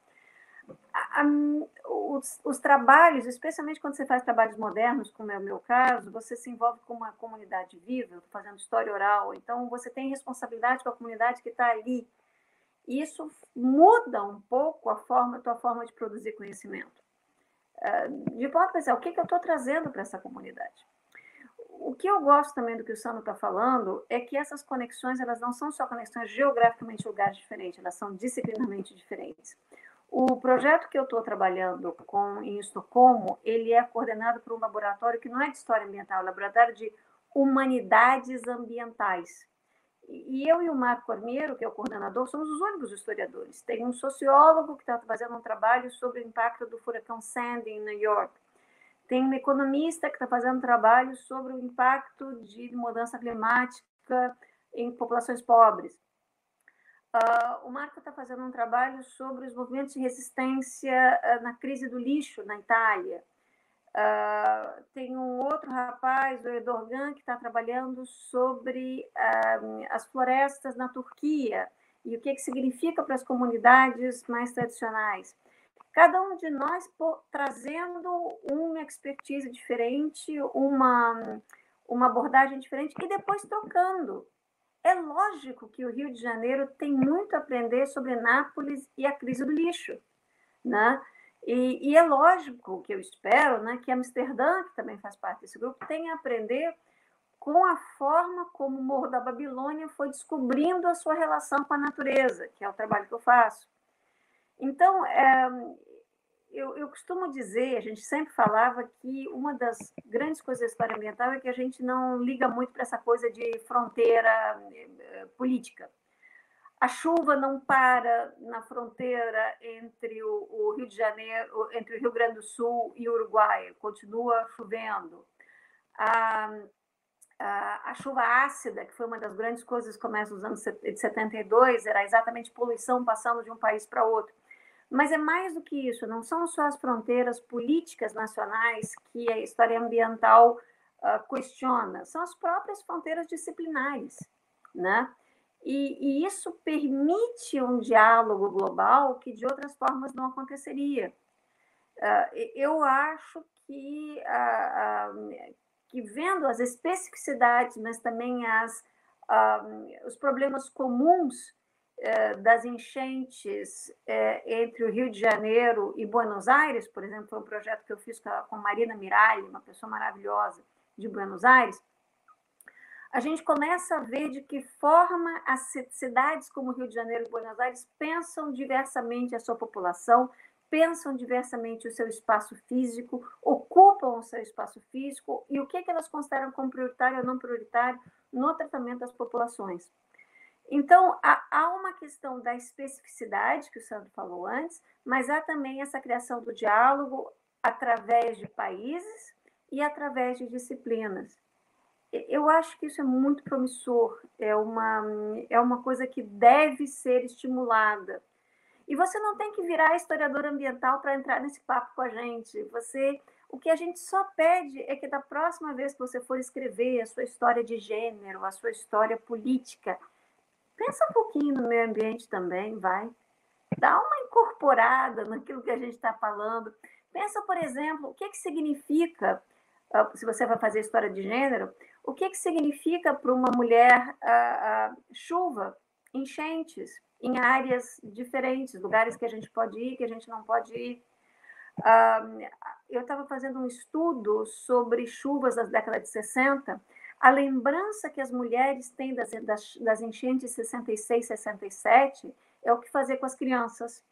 Os, os, trabalhos, especialmente quando você faz trabalhos modernos, como é o meu caso, você se envolve com uma comunidade viva, fazendo história oral, então você tem responsabilidade com a comunidade que está ali. Isso muda um pouco a forma, a tua forma de produzir conhecimento. Ah, de ponto a o que, que eu estou trazendo para essa comunidade? o que eu gosto também do que o Sandro está falando é que essas conexões elas não são só conexões geograficamente em lugares diferentes, elas são disciplinarmente diferentes. O projeto que eu estou trabalhando com em Estocolmo, ele é coordenado por um laboratório que não é de história ambiental, é um laboratório de humanidades ambientais. E eu e o Marco Cormeiro, que é o coordenador, somos os únicos historiadores. Tem um sociólogo que está fazendo um trabalho sobre o impacto do furacão Sandy em New York. Tem um economista que está fazendo um trabalho sobre o impacto de mudança climática em populações pobres. Uh, o Marco está fazendo um trabalho sobre os movimentos de resistência uh, na crise do lixo na Itália. Uh, tem um outro rapaz, o Edorgan, que está trabalhando sobre as florestas na Turquia e o que, que significa para as comunidades mais tradicionais. Cada um de nós trazendo uma expertise diferente, uma, uma abordagem diferente e depois trocando. É lógico que o Rio de Janeiro tem muito a aprender sobre Nápoles e a crise do lixo. Né? E, e, é lógico que eu espero né, que Amsterdã, que também faz parte desse grupo, tenha a aprender com a forma como o Morro da Babilônia foi descobrindo a sua relação com a natureza, que é o trabalho que eu faço. Então, é, eu, eu, costumo dizer, a gente sempre falava que uma das grandes coisas da história ambiental é que a gente não liga muito para essa coisa de fronteira eh, política. A chuva não para na fronteira entre o, Rio de Janeiro, entre o Rio Grande do Sul e o Uruguai, continua chovendo. A, a, a, chuva ácida, que foi uma das grandes coisas que começa nos anos de 72, era exatamente poluição passando de um país para outro. Mas é mais do que isso, não são só as fronteiras políticas nacionais que a história ambiental uh, questiona, são as próprias fronteiras disciplinares, né? E, e, isso permite um diálogo global que de outras formas não aconteceria. Uh, eu acho que, uh, que vendo as especificidades, mas também as, os problemas comuns das enchentes eh, entre o Rio de Janeiro e Buenos Aires, por exemplo, foi um projeto que eu fiz com a, Marina Miralli, uma pessoa maravilhosa de Buenos Aires, a gente começa a ver de que forma as cidades como Rio de Janeiro e Buenos Aires pensam diversamente a sua população, pensam diversamente o seu espaço físico, ocupam o seu espaço físico e o que, é que elas consideram como prioritário ou não prioritário no tratamento das populações. Então, há, há uma questão da especificidade, que o Sandro falou antes, mas há também essa criação do diálogo através de países e através de disciplinas eu acho que isso é muito promissor, é uma, é uma coisa que deve ser estimulada. E você não tem que virar historiador ambiental para entrar nesse papo com a gente. Você, o que a gente só pede é que da próxima vez que você for escrever a sua história de gênero, a sua história política, pensa um pouquinho no meio ambiente também, vai. Dá uma incorporada naquilo que a gente está falando. Pensa, por exemplo, o que, que significa, ah, se você vai fazer história de gênero, o que, que significa para uma mulher a, chuva, enchentes, em áreas diferentes, lugares que a gente pode ir, que a gente não pode ir. eu estava fazendo um estudo sobre chuvas das décadas de 60. A lembrança que as mulheres têm das, das, das enchentes de 66, 67 é o que fazer com as crianças,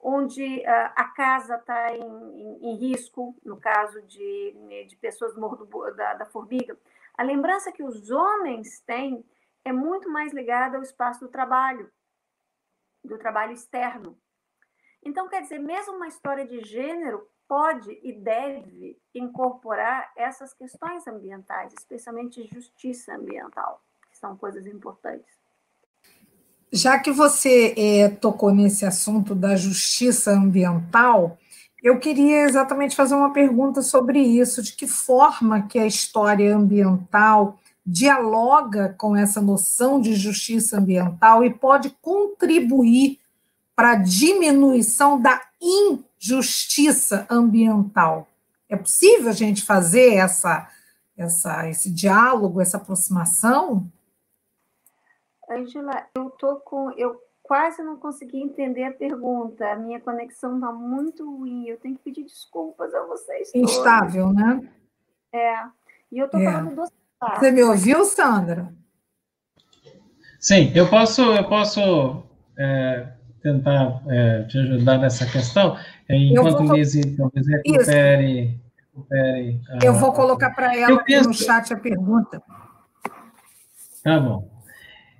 onde uh, a casa está em, em, em, risco, no caso de, de pessoas do Morro do, da, da Formiga, a lembrança que os homens têm é muito mais ligada ao espaço do trabalho, do trabalho externo. Então, quer dizer, mesmo uma história de gênero pode e deve incorporar essas questões ambientais, especialmente justiça ambiental, que são coisas importantes. Já que você é, tocou nesse assunto da justiça ambiental, eu queria exatamente fazer uma pergunta sobre isso, de que forma que a história ambiental dialoga com essa noção de justiça ambiental e pode contribuir para a diminuição da injustiça ambiental. É possível a gente fazer essa, essa, esse diálogo, essa aproximação? Angela, eu tô com, eu quase não consegui entender a pergunta. A minha conexão está muito ruim. Eu tenho que pedir desculpas a vocês. Instável, né? É. E eu estou é. falando do Você me ouviu, Sandra? Sim, eu posso, eu posso é, tentar é, te ajudar nessa questão, enquanto vou... Lise talvez recupere, recupere a... Eu vou colocar para ela penso... no chat a pergunta. Tá bom.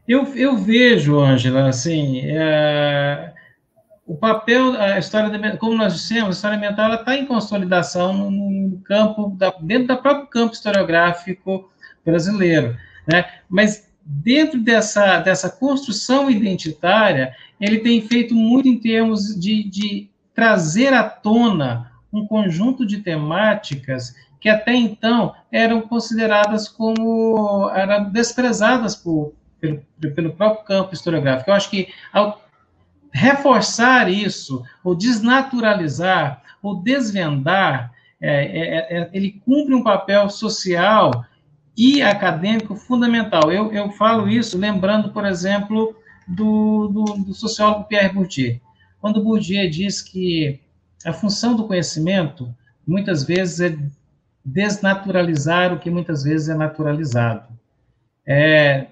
Eu, eu vejo, Ângela, assim, é, o papel, a história, de, como nós dissemos, a história mental está em consolidação no, no campo, da, dentro do próprio campo historiográfico brasileiro, né? Mas dentro dessa, dessa construção identitária, ele tem feito muito em termos de, de trazer à tona um conjunto de temáticas que até então eram consideradas como eram desprezadas por, pelo, pelo próprio campo historiográfico. Eu acho que ao reforçar isso, ou desnaturalizar, ou desvendar, é, é, é, ele cumpre um papel social e acadêmico fundamental. Eu, eu falo isso lembrando, por exemplo, do, do, do sociólogo Pierre Bourdieu. Quando Bourdieu diz que a função do conhecimento, muitas vezes, é desnaturalizar o que muitas vezes é naturalizado. É,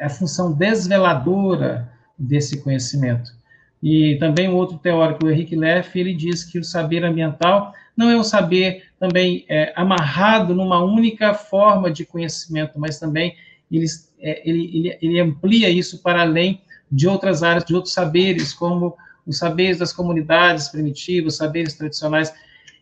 a função desveladora desse conhecimento. E também o outro teórico, o Henrique Leff, ele diz que o saber ambiental não é um saber também é, amarrado numa única forma de conhecimento, mas também ele, é, ele, ele, ele amplia isso para além de outras áreas, de outros saberes, como os saberes das comunidades primitivas, saberes tradicionais.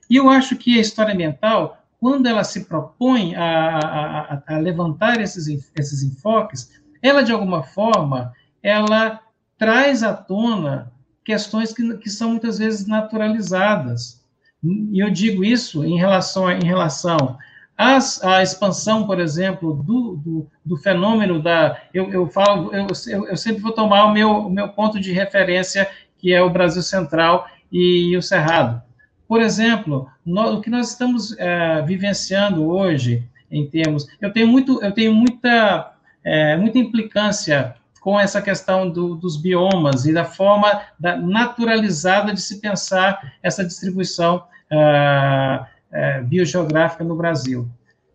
E eu acho que a história ambiental, quando ela se propõe a, a, a, levantar esses, esses enfoques, ela, de alguma forma, ela traz à tona questões que, que são muitas vezes naturalizadas. E eu digo isso em relação, em relação às, à expansão, por exemplo, do, do, do fenômeno da. Eu, eu falo, eu, eu, sempre vou tomar o meu, o meu ponto de referência, que é o Brasil Central e, e o Cerrado. Por exemplo, no, o que nós estamos é, vivenciando hoje, em termos. Eu tenho, muito, eu tenho muita, é, muita implicância com essa questão do, dos biomas e da forma da, naturalizada de se pensar essa distribuição uh, biogeográfica no Brasil.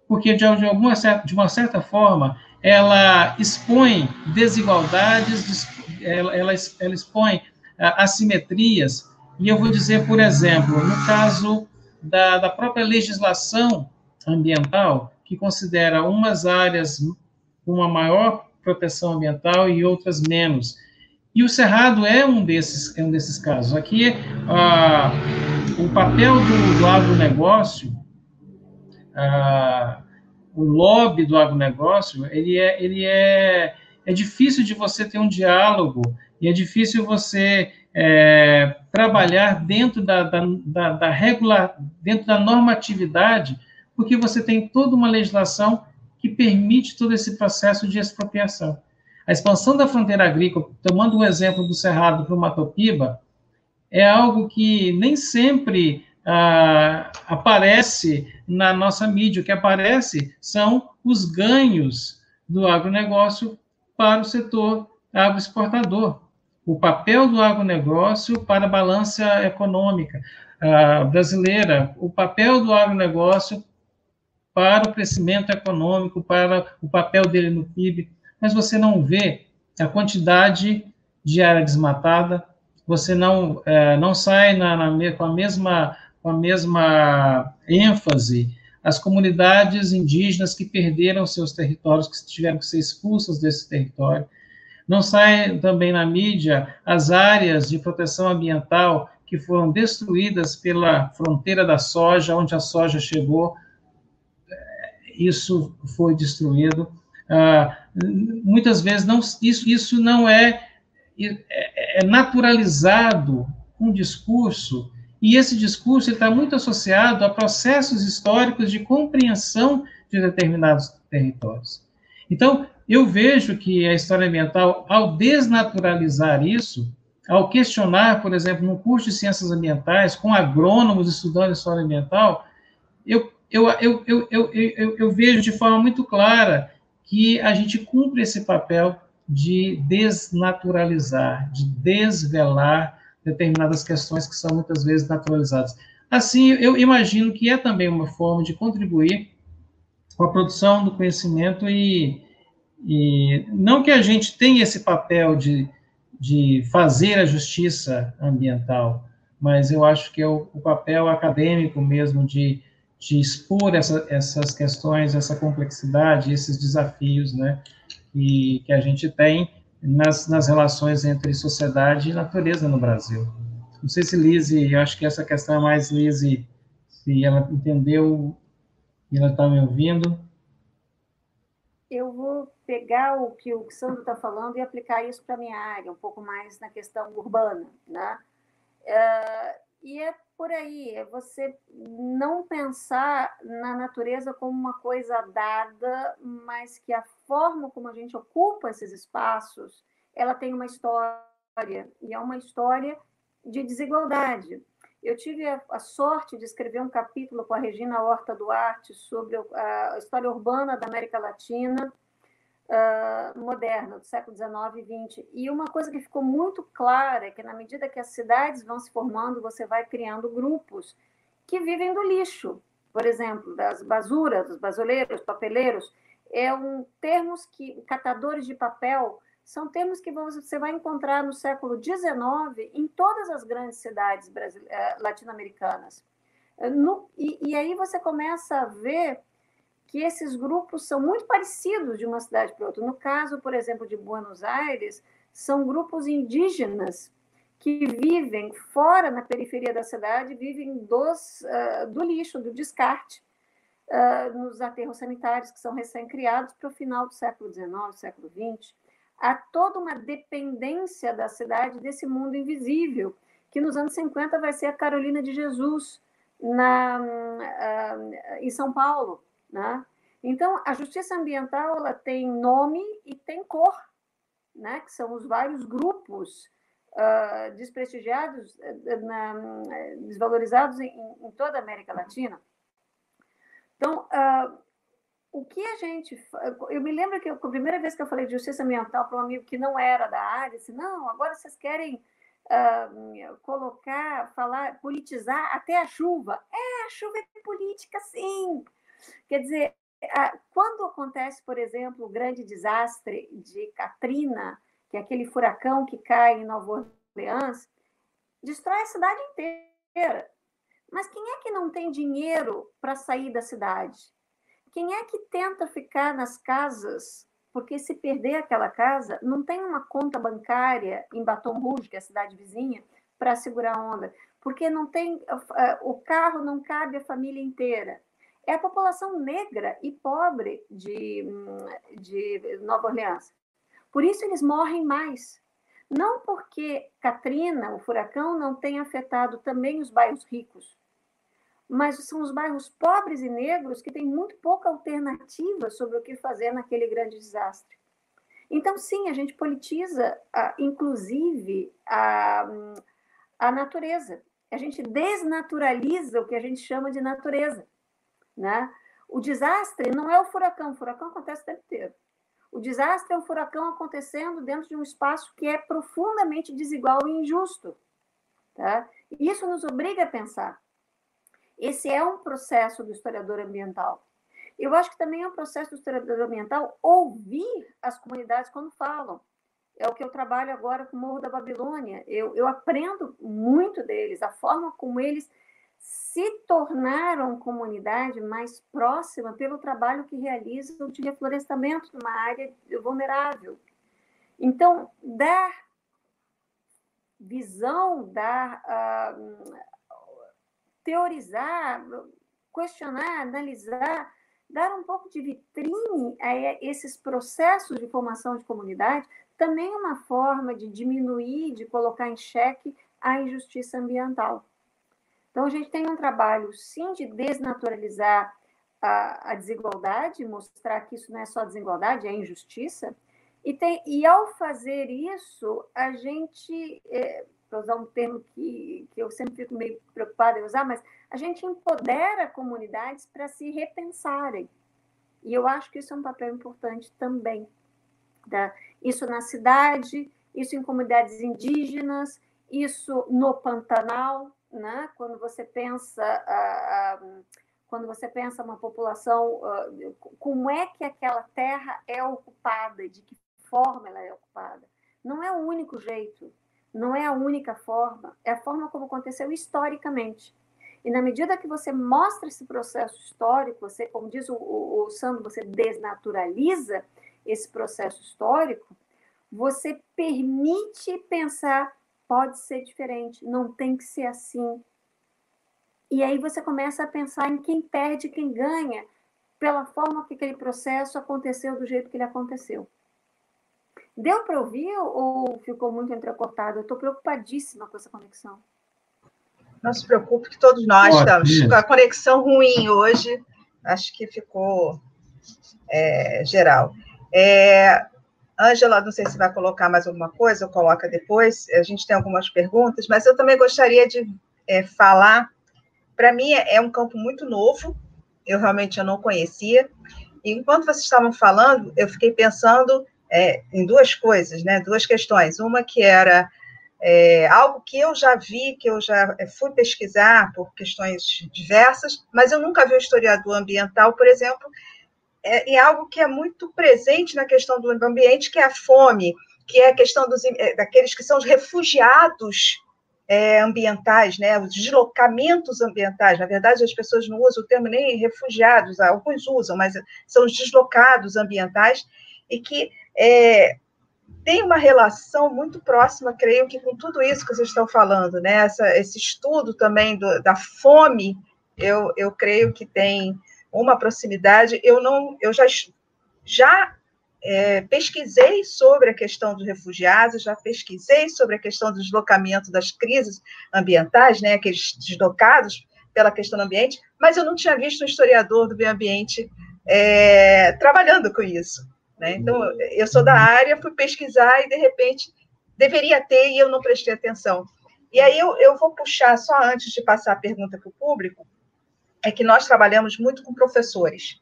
Porque, de, alguma, de uma certa forma, ela expõe desigualdades, ela, ela, ela expõe uh, assimetrias, e eu vou dizer, por exemplo, no caso da, da própria legislação ambiental, que considera umas áreas com uma maior proteção ambiental e outras menos. E o Cerrado é um desses, é um desses casos. Aqui, ah, o papel do, do agronegócio, ah, o lobby do agronegócio, ele é, ele é, é difícil de você ter um diálogo e é difícil você é, trabalhar dentro da, da, da, da regular, dentro da normatividade, porque você tem toda uma legislação que permite todo esse processo de expropriação. A expansão da fronteira agrícola, tomando o exemplo do Cerrado para o Matopiba, é algo que nem sempre ah, aparece na nossa mídia. O que aparece são os ganhos do agronegócio para o setor agroexportador. O papel do agronegócio para a balança econômica ah, brasileira, o papel do agronegócio para o crescimento econômico, para o papel dele no PIB mas você não vê a quantidade de área desmatada, você não, é, não sai na, na, com, a mesma, com a mesma ênfase as comunidades indígenas que perderam seus territórios, que tiveram que ser expulsas desse território. Não sai também na mídia as áreas de proteção ambiental que foram destruídas pela fronteira da soja, onde a soja chegou, isso foi destruído. Ah, muitas vezes não, isso, isso não é, é, é naturalizado um discurso, e esse discurso está muito associado a processos históricos de compreensão de determinados territórios. Então, eu vejo que a história ambiental, ao desnaturalizar isso, ao questionar, por exemplo, no curso de ciências ambientais, com agrônomos estudando história ambiental, eu, eu, eu, eu, eu, eu, eu vejo de forma muito clara que a gente cumpre esse papel de desnaturalizar, de desvelar determinadas questões que são muitas vezes naturalizadas. Assim, eu imagino que é também uma forma de contribuir com a produção do conhecimento e, e não que a gente tenha esse papel de, de fazer a justiça ambiental, mas eu acho que é o, o papel acadêmico mesmo de, de expor essa, essas questões, essa complexidade, esses desafios, né, e que a gente tem nas, nas relações entre sociedade e natureza no Brasil. Não sei se Lise, eu acho que essa questão é mais Lise, se ela entendeu e ela está me ouvindo. Eu vou pegar o que o Sandro está falando e aplicar isso para a minha área, um pouco mais na questão urbana, né? Uh, e é por aí, é você não pensar na natureza como uma coisa dada, mas que a forma como a gente ocupa esses espaços, ela tem uma história, e é uma história de desigualdade. Eu tive a, sorte de escrever um capítulo com a Regina Horta Duarte sobre a história urbana da América Latina uh, moderna, do século XIX e XX. E uma coisa que ficou muito clara é que, na medida que as cidades vão se formando, você vai criando grupos que vivem do lixo, por exemplo, das basuras, dos basoleiros, papeleiros. É um termos que catadores de papel são termos que você vai encontrar no século XIX em todas as grandes cidades latino-americanas. E, e, aí você começa a ver que esses grupos são muito parecidos de uma cidade para outra. No caso, por exemplo, de Buenos Aires, são grupos indígenas que vivem fora, na periferia da cidade, vivem dos, uh, do lixo, do descarte, uh, nos aterros sanitários que são recém-criados para o final do século XIX, século XX há toda uma dependência da cidade desse mundo invisível, que nos anos 50 vai ser a Carolina de Jesus, na, uh, em São Paulo. Né? Então, a justiça ambiental ela tem nome e tem cor, né? que são os vários grupos uh, desprestigiados, uh, na, desvalorizados em, em, toda a América Latina. Então, o que a gente. Eu me lembro que a primeira vez que eu falei de justiça ambiental para um amigo que não era da área, disse: não, agora vocês querem uh, colocar, falar, politizar até a chuva. É, a chuva é política, sim. Quer dizer, quando acontece, por exemplo, o grande desastre de Katrina, que é aquele furacão que cai em Nova Orleans, destrói a cidade inteira. Mas quem é que não tem dinheiro para sair da cidade? Quem é que tenta ficar nas casas? Porque se perder aquela casa, não tem uma conta bancária em Baton Rouge, que é a cidade vizinha, para segurar a onda. Porque não tem o carro não cabe a família inteira. É a população negra e pobre de, de Nova Orleans. Por isso eles morrem mais. Não porque Katrina, o furacão, não tenha afetado também os bairros ricos, mas são os bairros pobres e negros que têm muito pouca alternativa sobre o que fazer naquele grande desastre. Então, sim, a gente politiza, inclusive, a, a natureza. A gente desnaturaliza o que a gente chama de natureza. Né? O desastre não é o furacão, o furacão acontece o tempo inteiro. O desastre é um furacão acontecendo dentro de um espaço que é profundamente desigual e injusto. Tá? E isso nos obriga a pensar. Esse é um processo do historiador ambiental. Eu acho que também é um processo do historiador ambiental ouvir as comunidades quando falam. É o que eu trabalho agora com o Morro da Babilônia. Eu, eu aprendo muito deles, a forma como eles se tornaram comunidade mais próxima pelo trabalho que realizam de reflorestamento numa área vulnerável. Então, dar visão, dar uh, teorizar, questionar, analisar, dar um pouco de vitrine a esses processos de formação de comunidade, também é uma forma de diminuir, de colocar em xeque a injustiça ambiental. Então, a gente tem um trabalho, sim, de desnaturalizar a, a desigualdade, mostrar que isso não é só desigualdade, é injustiça, e, tem, e ao fazer isso, a gente é, para usar um termo que, que eu sempre fico meio preocupada em usar, mas a gente empodera comunidades para se repensarem. E eu acho que isso é um papel importante também. Tá? Isso na cidade, isso em comunidades indígenas, isso no Pantanal, né? quando você pensa quando você pensa uma população, como é que aquela terra é ocupada, de que forma ela é ocupada. Não é o único jeito, não é a única forma, é a forma como aconteceu historicamente. E na medida que você mostra esse processo histórico, você, como diz o, o, o Sandro, você desnaturaliza esse processo histórico, você permite pensar, pode ser diferente, não tem que ser assim, e aí você começa a pensar em quem perde, quem ganha, pela forma que aquele processo aconteceu do jeito que ele aconteceu. Deu para ouvir ou ficou muito entrecortado? Eu estou preocupadíssima com essa conexão. Não se preocupe, que todos nós estamos com a conexão ruim hoje. Acho que ficou é, geral. É, Ângela, não sei se vai colocar mais alguma coisa ou coloca depois. A gente tem algumas perguntas, mas eu também gostaria de é, falar para mim é, é um campo muito novo, eu realmente eu não conhecia. E enquanto vocês estavam falando, eu fiquei pensando é, em duas coisas, né? Duas questões. Uma que era é, algo que eu já vi, que eu já é, fui pesquisar por questões diversas, mas eu nunca vi o historiador ambiental, por exemplo, é, em algo que é muito presente na questão do ambiente, que é a fome, que é a questão dos, é, daqueles que são os refugiados é, ambientais, né, os deslocamentos ambientais. Na verdade, as pessoas não usam o termo nem refugiados, alguns usam, mas são os deslocados ambientais, e que é, tem uma relação muito próxima, creio que, com tudo isso que vocês estão falando, né? Essa, esse estudo também do, da fome, eu, eu creio que tem uma proximidade. Eu não, eu já, já é, pesquisei sobre a questão dos refugiados, já pesquisei sobre a questão do deslocamento das crises ambientais, né, aqueles deslocados pela questão do ambiente, mas eu não tinha visto um historiador do meio ambiente é, trabalhando com isso. Né? Então, eu sou da área, fui pesquisar e, de repente, deveria ter e eu não prestei atenção. E aí eu, eu vou puxar, só antes de passar a pergunta para o público, é que nós trabalhamos muito com professores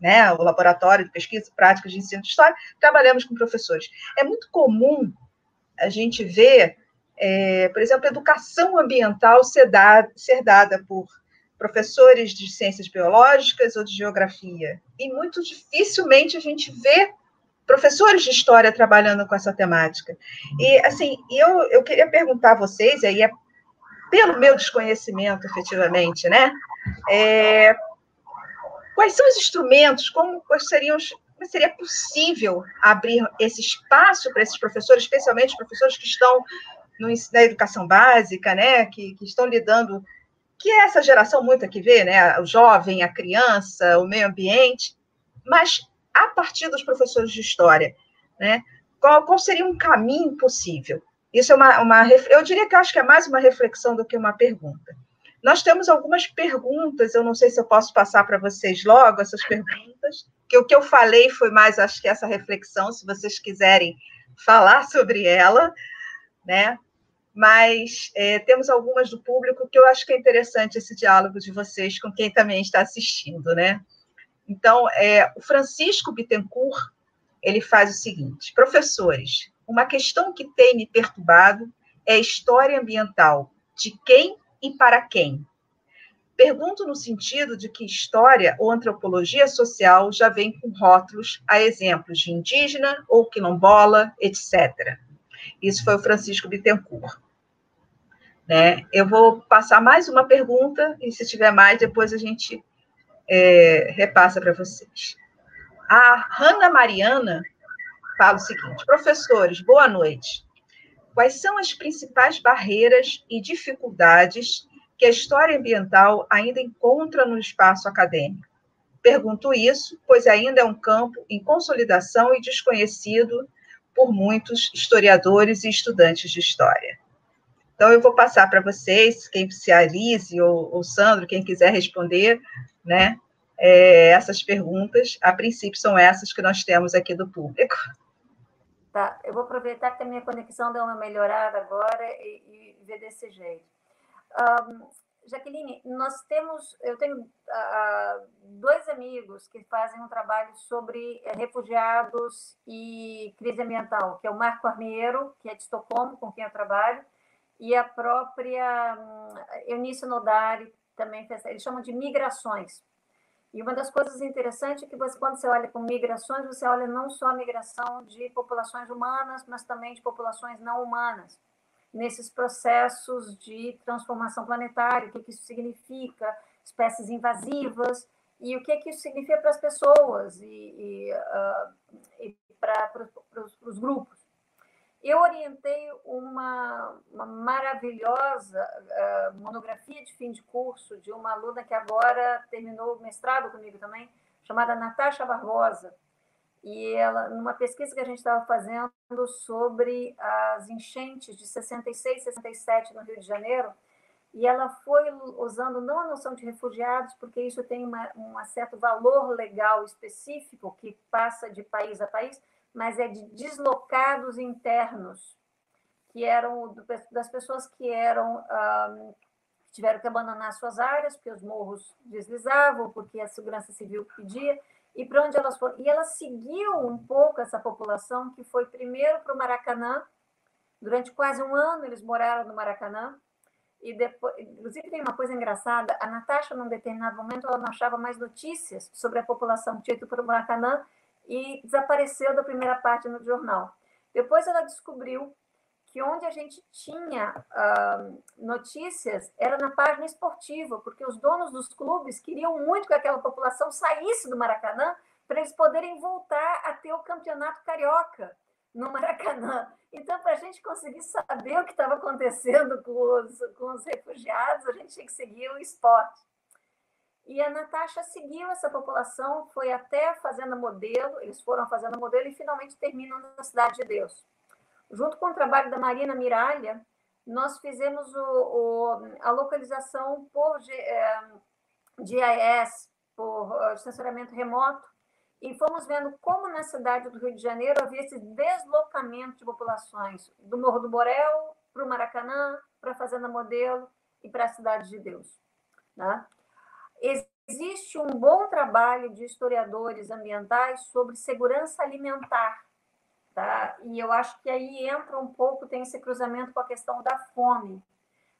né, o laboratório de pesquisa práticas de ensino de história, trabalhamos com professores. É muito comum a gente ver, é, por exemplo, educação ambiental ser, dada, ser dada por professores de ciências biológicas ou de geografia, e muito dificilmente a gente vê professores de história trabalhando com essa temática. E, assim, eu, eu queria perguntar a vocês, aí é pelo meu desconhecimento, efetivamente, né? É, Quais são os instrumentos? Como seriam seria possível abrir esse espaço para esses professores, especialmente os professores que estão no, na educação básica, né, que, que estão lidando, que é essa geração muito que vê, né, o jovem, a criança, o meio ambiente, mas a partir dos professores de história, né, qual, qual seria um caminho possível? Isso é uma, uma, eu diria que eu acho que é mais uma reflexão do que uma pergunta. Nós temos algumas perguntas, eu não sei se eu posso passar para vocês logo essas perguntas, que o que eu falei foi mais, acho que essa reflexão, se vocês quiserem falar sobre ela, né? Mas é, temos algumas do público que eu acho que é interessante esse diálogo de vocês com quem também está assistindo, né? Então, é, o Francisco Bittencourt, ele faz o seguinte, professores, uma questão que tem me perturbado é a história ambiental, de quem e para quem? Pergunto no sentido de que história ou antropologia social já vem com rótulos a exemplos de indígena ou quilombola, etc. Isso foi o Francisco Bittencourt. Né? Eu vou passar mais uma pergunta, e se tiver mais, depois a gente é, repassa para vocês. A Hanna Mariana fala o seguinte: professores, boa noite. Quais são as principais barreiras e dificuldades que a história ambiental ainda encontra no espaço acadêmico? Pergunto isso, pois ainda é um campo em consolidação e desconhecido por muitos historiadores e estudantes de história. Então, eu vou passar para vocês, quem se Alice ou, ou Sandro, quem quiser responder, né, é, essas perguntas. A princípio, são essas que nós temos aqui do público. Tá, eu vou aproveitar que a minha conexão deu uma melhorada agora e, e ver desse jeito. Um, Jaqueline, nós temos, eu tenho uh, dois amigos que fazem um trabalho sobre refugiados e crise ambiental, que é o Marco Armeiro, que é de Estocolmo, com quem eu trabalho, e a própria um, Eunice Nodari, também eles chamam de migrações. E uma das coisas interessantes é que você, quando você olha para migrações, você olha não só a migração de populações humanas, mas também de populações não humanas, nesses processos de transformação planetária, o que, que isso significa, espécies invasivas, e o que, que isso significa para as pessoas e, e, uh, e para os grupos. Eu orientei uma, uma maravilhosa uh, monografia de fim de curso de uma aluna que agora terminou o mestrado comigo também, chamada Natasha Barbosa. E ela, numa pesquisa que a gente estava fazendo sobre as enchentes de 66 e 67 no Rio de Janeiro, e ela foi usando não a noção de refugiados, porque isso tem uma, um certo valor legal específico que passa de país a país, mas é de deslocados internos, que eram das pessoas que eram um, tiveram que abandonar suas áreas, porque os morros deslizavam, porque a segurança civil pedia, e para onde elas foram. E ela seguiu um pouco essa população, que foi primeiro para o Maracanã, durante quase um ano eles moraram no Maracanã, e depois, inclusive tem uma coisa engraçada, a Natasha, num determinado momento, ela não achava mais notícias sobre a população que tinha ido para o Maracanã, e desapareceu da primeira parte no jornal. Depois ela descobriu que onde a gente tinha uh, notícias era na página esportiva, porque os donos dos clubes queriam muito que aquela população saísse do Maracanã para eles poderem voltar a ter o campeonato carioca no Maracanã. Então, para a gente conseguir saber o que estava acontecendo com os, com os refugiados, a gente tinha que seguir o esporte. E a Natasha seguiu essa população, foi até a Fazenda Modelo, eles foram à Fazenda Modelo e finalmente terminam na Cidade de Deus. Junto com o trabalho da Marina Miralha, nós fizemos o, o, a localização por é, GIS, por estacionamento remoto, e fomos vendo como na cidade do Rio de Janeiro havia esse deslocamento de populações do Morro do Borel para o Maracanã, para a Fazenda Modelo e para a Cidade de Deus. Né? Existe um bom trabalho de historiadores ambientais sobre segurança alimentar, tá? E eu acho que aí entra um pouco, tem esse cruzamento com a questão da fome.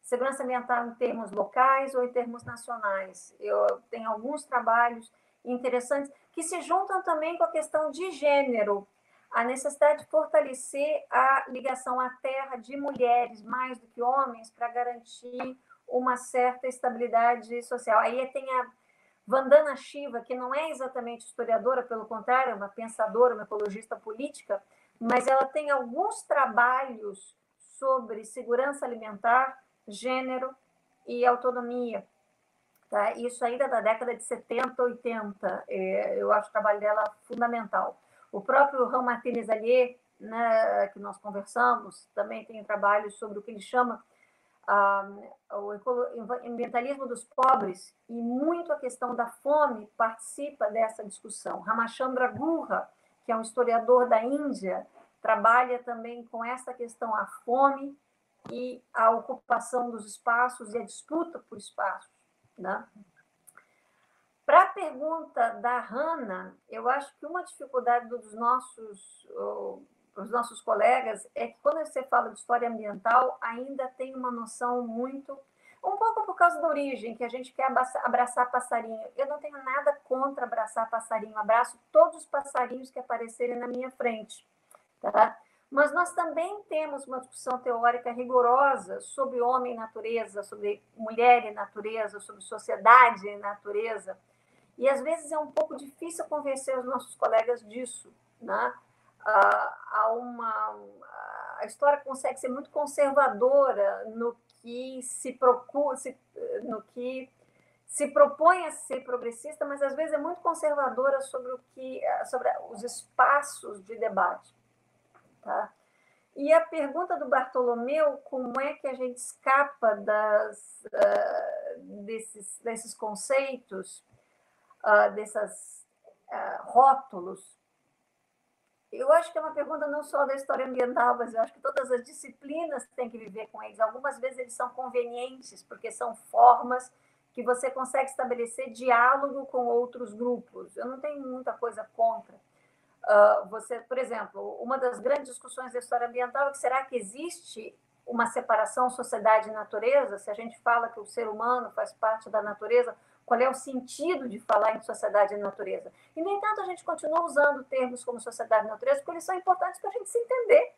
Segurança ambiental em termos locais ou em termos nacionais. Eu tenho alguns trabalhos interessantes que se juntam também com a questão de gênero, a necessidade de fortalecer a ligação à terra de mulheres mais do que homens para garantir uma certa estabilidade social. Aí tem a Vandana Shiva, que não é exatamente historiadora, pelo contrário, é uma pensadora, uma ecologista política, mas ela tem alguns trabalhos sobre segurança alimentar, gênero e autonomia. Tá? Isso ainda da década de 70, 80. É, eu acho o trabalho dela fundamental. O próprio Ram Martinez Allier, né, que nós conversamos, também tem trabalhos sobre o que ele chama o ambientalismo dos pobres e muito a questão da fome participa dessa discussão. Ramachandra Gurra, que é um historiador da Índia, trabalha também com essa questão a fome e a ocupação dos espaços e a disputa por espaços. Né? Para a pergunta da Hanna, eu acho que uma dificuldade dos nossos para os nossos colegas é que quando você fala de história ambiental, ainda tem uma noção muito. Um pouco por causa da origem, que a gente quer abraçar passarinho. Eu não tenho nada contra abraçar passarinho, abraço todos os passarinhos que aparecerem na minha frente. Tá? Mas nós também temos uma discussão teórica rigorosa sobre homem e natureza, sobre mulher e natureza, sobre sociedade e natureza. E às vezes é um pouco difícil convencer os nossos colegas disso. Né? A uma a história consegue ser muito conservadora no que se procura se, no que se propõe a ser progressista mas às vezes é muito conservadora sobre o que sobre os espaços de debate tá? E a pergunta do Bartolomeu como é que a gente escapa das uh, desses desses conceitos uh, dessas uh, rótulos eu acho que é uma pergunta não só da história ambiental, mas eu acho que todas as disciplinas têm que viver com eles. Algumas vezes eles são convenientes, porque são formas que você consegue estabelecer diálogo com outros grupos. Eu não tenho muita coisa contra. Uh, você, por exemplo, uma das grandes discussões da história ambiental é que será que existe uma separação sociedade e natureza, se a gente fala que o ser humano faz parte da natureza, qual é o sentido de falar em sociedade e natureza? E, no entanto, a gente continua usando termos como sociedade e natureza porque eles são importantes para a gente se entender,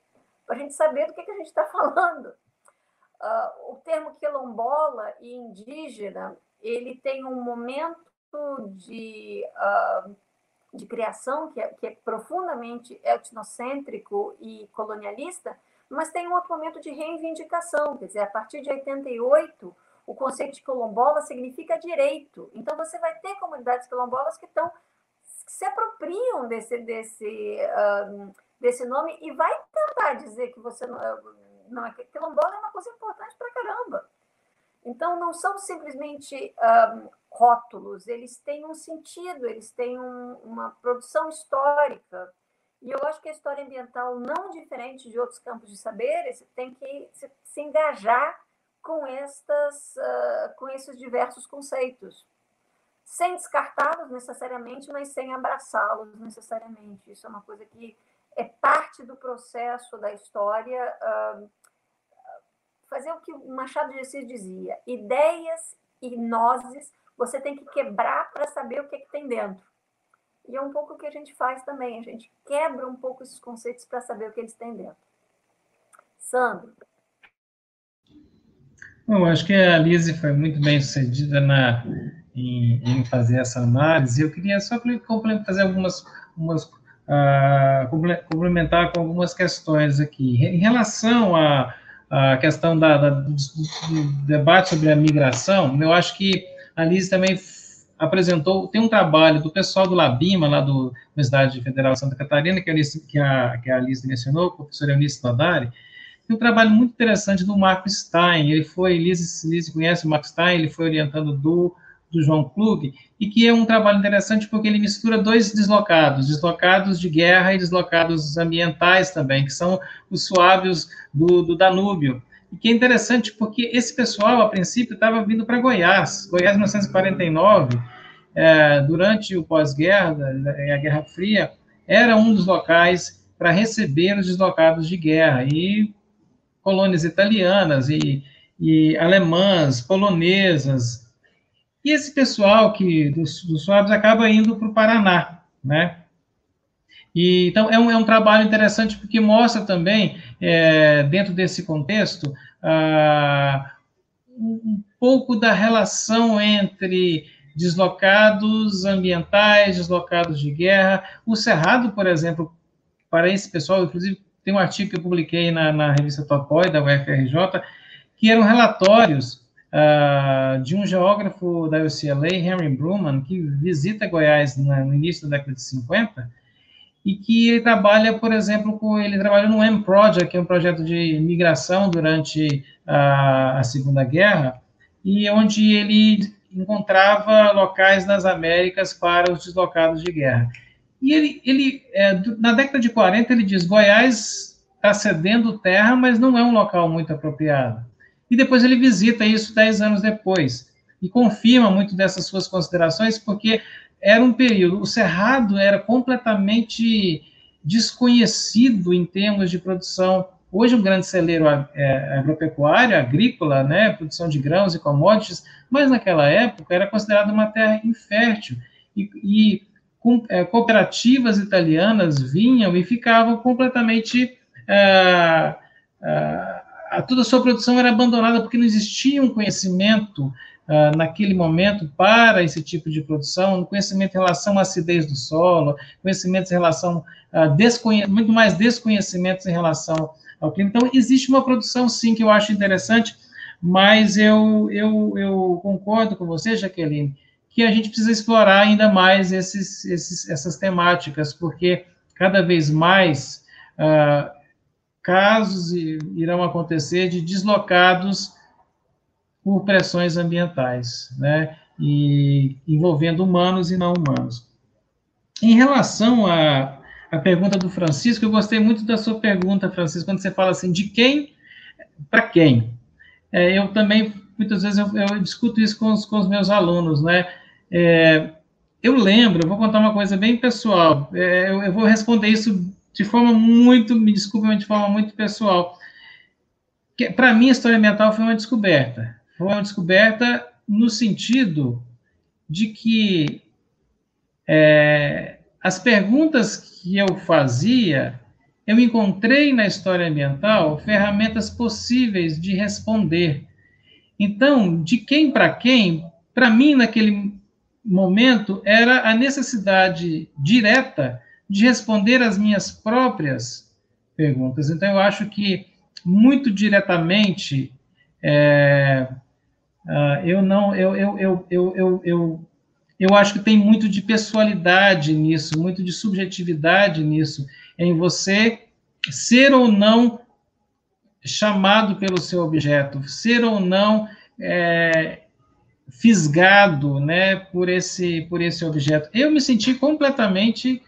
para a gente saber do que, que a gente está falando. Uh, o termo quilombola e indígena, ele tem um momento de, uh, de criação que é, que é profundamente etnocêntrico e colonialista, mas tem um outro momento de reivindicação, quer dizer, a partir de 88, o conceito de quilombola significa direito. Então, você vai ter comunidades quilombolas que estão que se apropriam desse, desse, um, desse nome e vai tentar dizer que você não, não é. Quilombola é uma coisa importante para caramba. Então, não são simplesmente rótulos, eles têm um sentido, eles têm um, uma produção histórica. E eu acho que a história ambiental, não diferente de outros campos de saberes, tem que se, se engajar com, estas, uh, com esses diversos conceitos, sem descartá-los necessariamente, mas sem abraçá-los necessariamente. Isso é uma coisa que é parte do processo da história. Uh, fazer o que o Machado de Assis dizia: ideias e nozes você tem que quebrar para saber o que, é que tem dentro. E é um pouco o que a gente faz também, a gente quebra um pouco esses conceitos para saber o que eles têm dentro. Sandro. Eu acho que a Lise foi muito bem sucedida na, em, em fazer essa análise. Eu queria só fazer algumas, algumas uh, complementar com algumas questões aqui. Em relação à, à questão da, da do, debate sobre a migração, eu acho que a Lise também apresentou, tem um trabalho do pessoal do Labima, lá do Universidade Federal de Santa Catarina, que a, que a, que mencionou, o professor Eunice Todari, tem um trabalho muito interessante do Marco Stein. Ele foi, Lise, conhece o Marco Stein, ele foi orientando do, do João Klug, e que é um trabalho interessante porque ele mistura dois deslocados, deslocados de guerra e deslocados ambientais também, que são os suávios do, do Danúbio. E que é interessante porque esse pessoal, a princípio, estava vindo para Goiás. Goiás, em 1949, é, durante o pós-guerra, a Guerra Fria, era um dos locais para receber os deslocados de guerra. E colônias italianas e, e alemãs, polonesas. E esse pessoal que dos, dos suaves acaba indo para o Paraná, né? E, então, é um, é um trabalho interessante porque mostra também, é, dentro desse contexto, ah, um pouco da relação entre deslocados ambientais, deslocados de guerra. O Cerrado, por exemplo, para esse pessoal, inclusive tem um artigo que eu publiquei na, na revista Topoi, da UFRJ, que eram relatórios uh, de um geógrafo da UCLA, Henry Bruman, que visita Goiás no início da década de 50, e que ele trabalha, por exemplo, com, ele trabalhou no M Project, que é um projeto de migração durante a, a Segunda Guerra, e onde ele encontrava locais nas Américas para os deslocados de guerra. E ele, ele é, na década de 40, ele diz: Goiás está cedendo terra, mas não é um local muito apropriado. E depois ele visita isso dez anos depois e confirma muito dessas suas considerações, porque era um período, o cerrado era completamente desconhecido em termos de produção. Hoje, um grande celeiro é, agropecuário, agrícola, né, produção de grãos e commodities, mas naquela época era considerado uma terra infértil. E, e cooperativas italianas vinham e ficavam completamente. É, é, toda a sua produção era abandonada porque não existia um conhecimento uh, naquele momento para esse tipo de produção, conhecimento em relação à acidez do solo, conhecimento em relação a desconhe muito mais desconhecimentos em relação ao clima. Então, existe uma produção, sim, que eu acho interessante, mas eu, eu, eu concordo com você, Jaqueline, que a gente precisa explorar ainda mais esses, esses, essas temáticas, porque cada vez mais uh, casos irão acontecer de deslocados por pressões ambientais, né, e envolvendo humanos e não humanos. Em relação à, à pergunta do Francisco, eu gostei muito da sua pergunta, Francisco, quando você fala assim, de quem para quem? É, eu também, muitas vezes, eu, eu discuto isso com os, com os meus alunos, né, é, eu lembro, vou contar uma coisa bem pessoal, é, eu, eu, vou responder isso de forma muito, me desculpe, de forma muito pessoal. para mim, a história ambiental foi uma descoberta. Foi uma descoberta no sentido de que é, as perguntas que eu fazia, eu encontrei na história ambiental ferramentas possíveis de responder. Então, de quem para quem, para mim, naquele momento, era a necessidade direta de responder as minhas próprias perguntas. Então, eu acho que, muito diretamente, é, uh, eu não, eu, eu, eu, eu, eu, eu, eu acho que tem muito de pessoalidade nisso, muito de subjetividade nisso, em você ser ou não chamado pelo seu objeto, ser ou não é, fisgado, né, por esse por esse objeto. Eu me senti completamente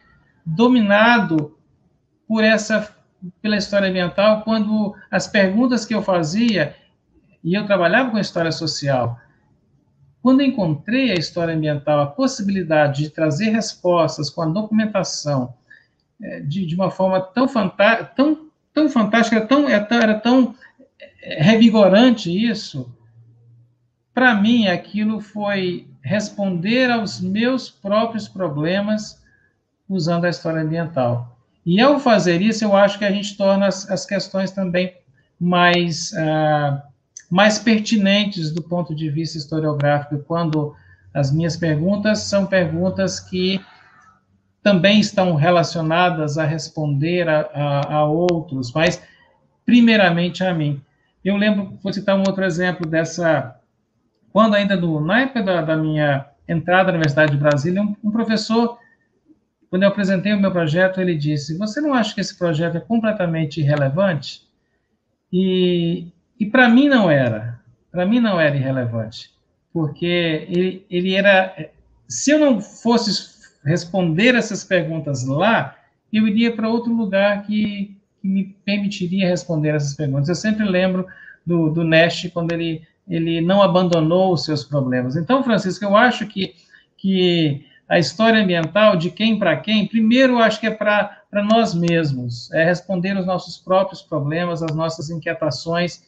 dominado por essa pela história ambiental quando as perguntas que eu fazia e eu trabalhava com história social. Quando encontrei a história ambiental, a possibilidade de trazer respostas com a documentação é, de, de uma forma tão, tão, tão fantástica, tão, era tão é, revigorante isso, para mim aquilo foi responder aos meus próprios problemas usando a história ambiental. E ao fazer isso, eu acho que a gente torna as, as questões também mais, uh, mais pertinentes do ponto de vista historiográfico, quando as minhas perguntas são perguntas que também estão relacionadas a responder a, a, a outros, mas primeiramente a mim. Eu lembro, vou citar um outro exemplo dessa, quando ainda no, na época da, da minha entrada na Universidade de Brasília, um, um professor quando eu apresentei o meu projeto, ele disse: Você não acha que esse projeto é completamente irrelevante? E, e para mim não era. Para mim não era irrelevante. Porque ele, ele era. Se eu não fosse responder essas perguntas lá, eu iria para outro lugar que, que, me permitiria responder essas perguntas. Eu sempre lembro do, do quando ele, ele não abandonou os seus problemas. Então, Francisco, eu acho que, que a história ambiental, de quem para quem, primeiro acho que é para nós mesmos, é responder os nossos próprios problemas, as nossas inquietações,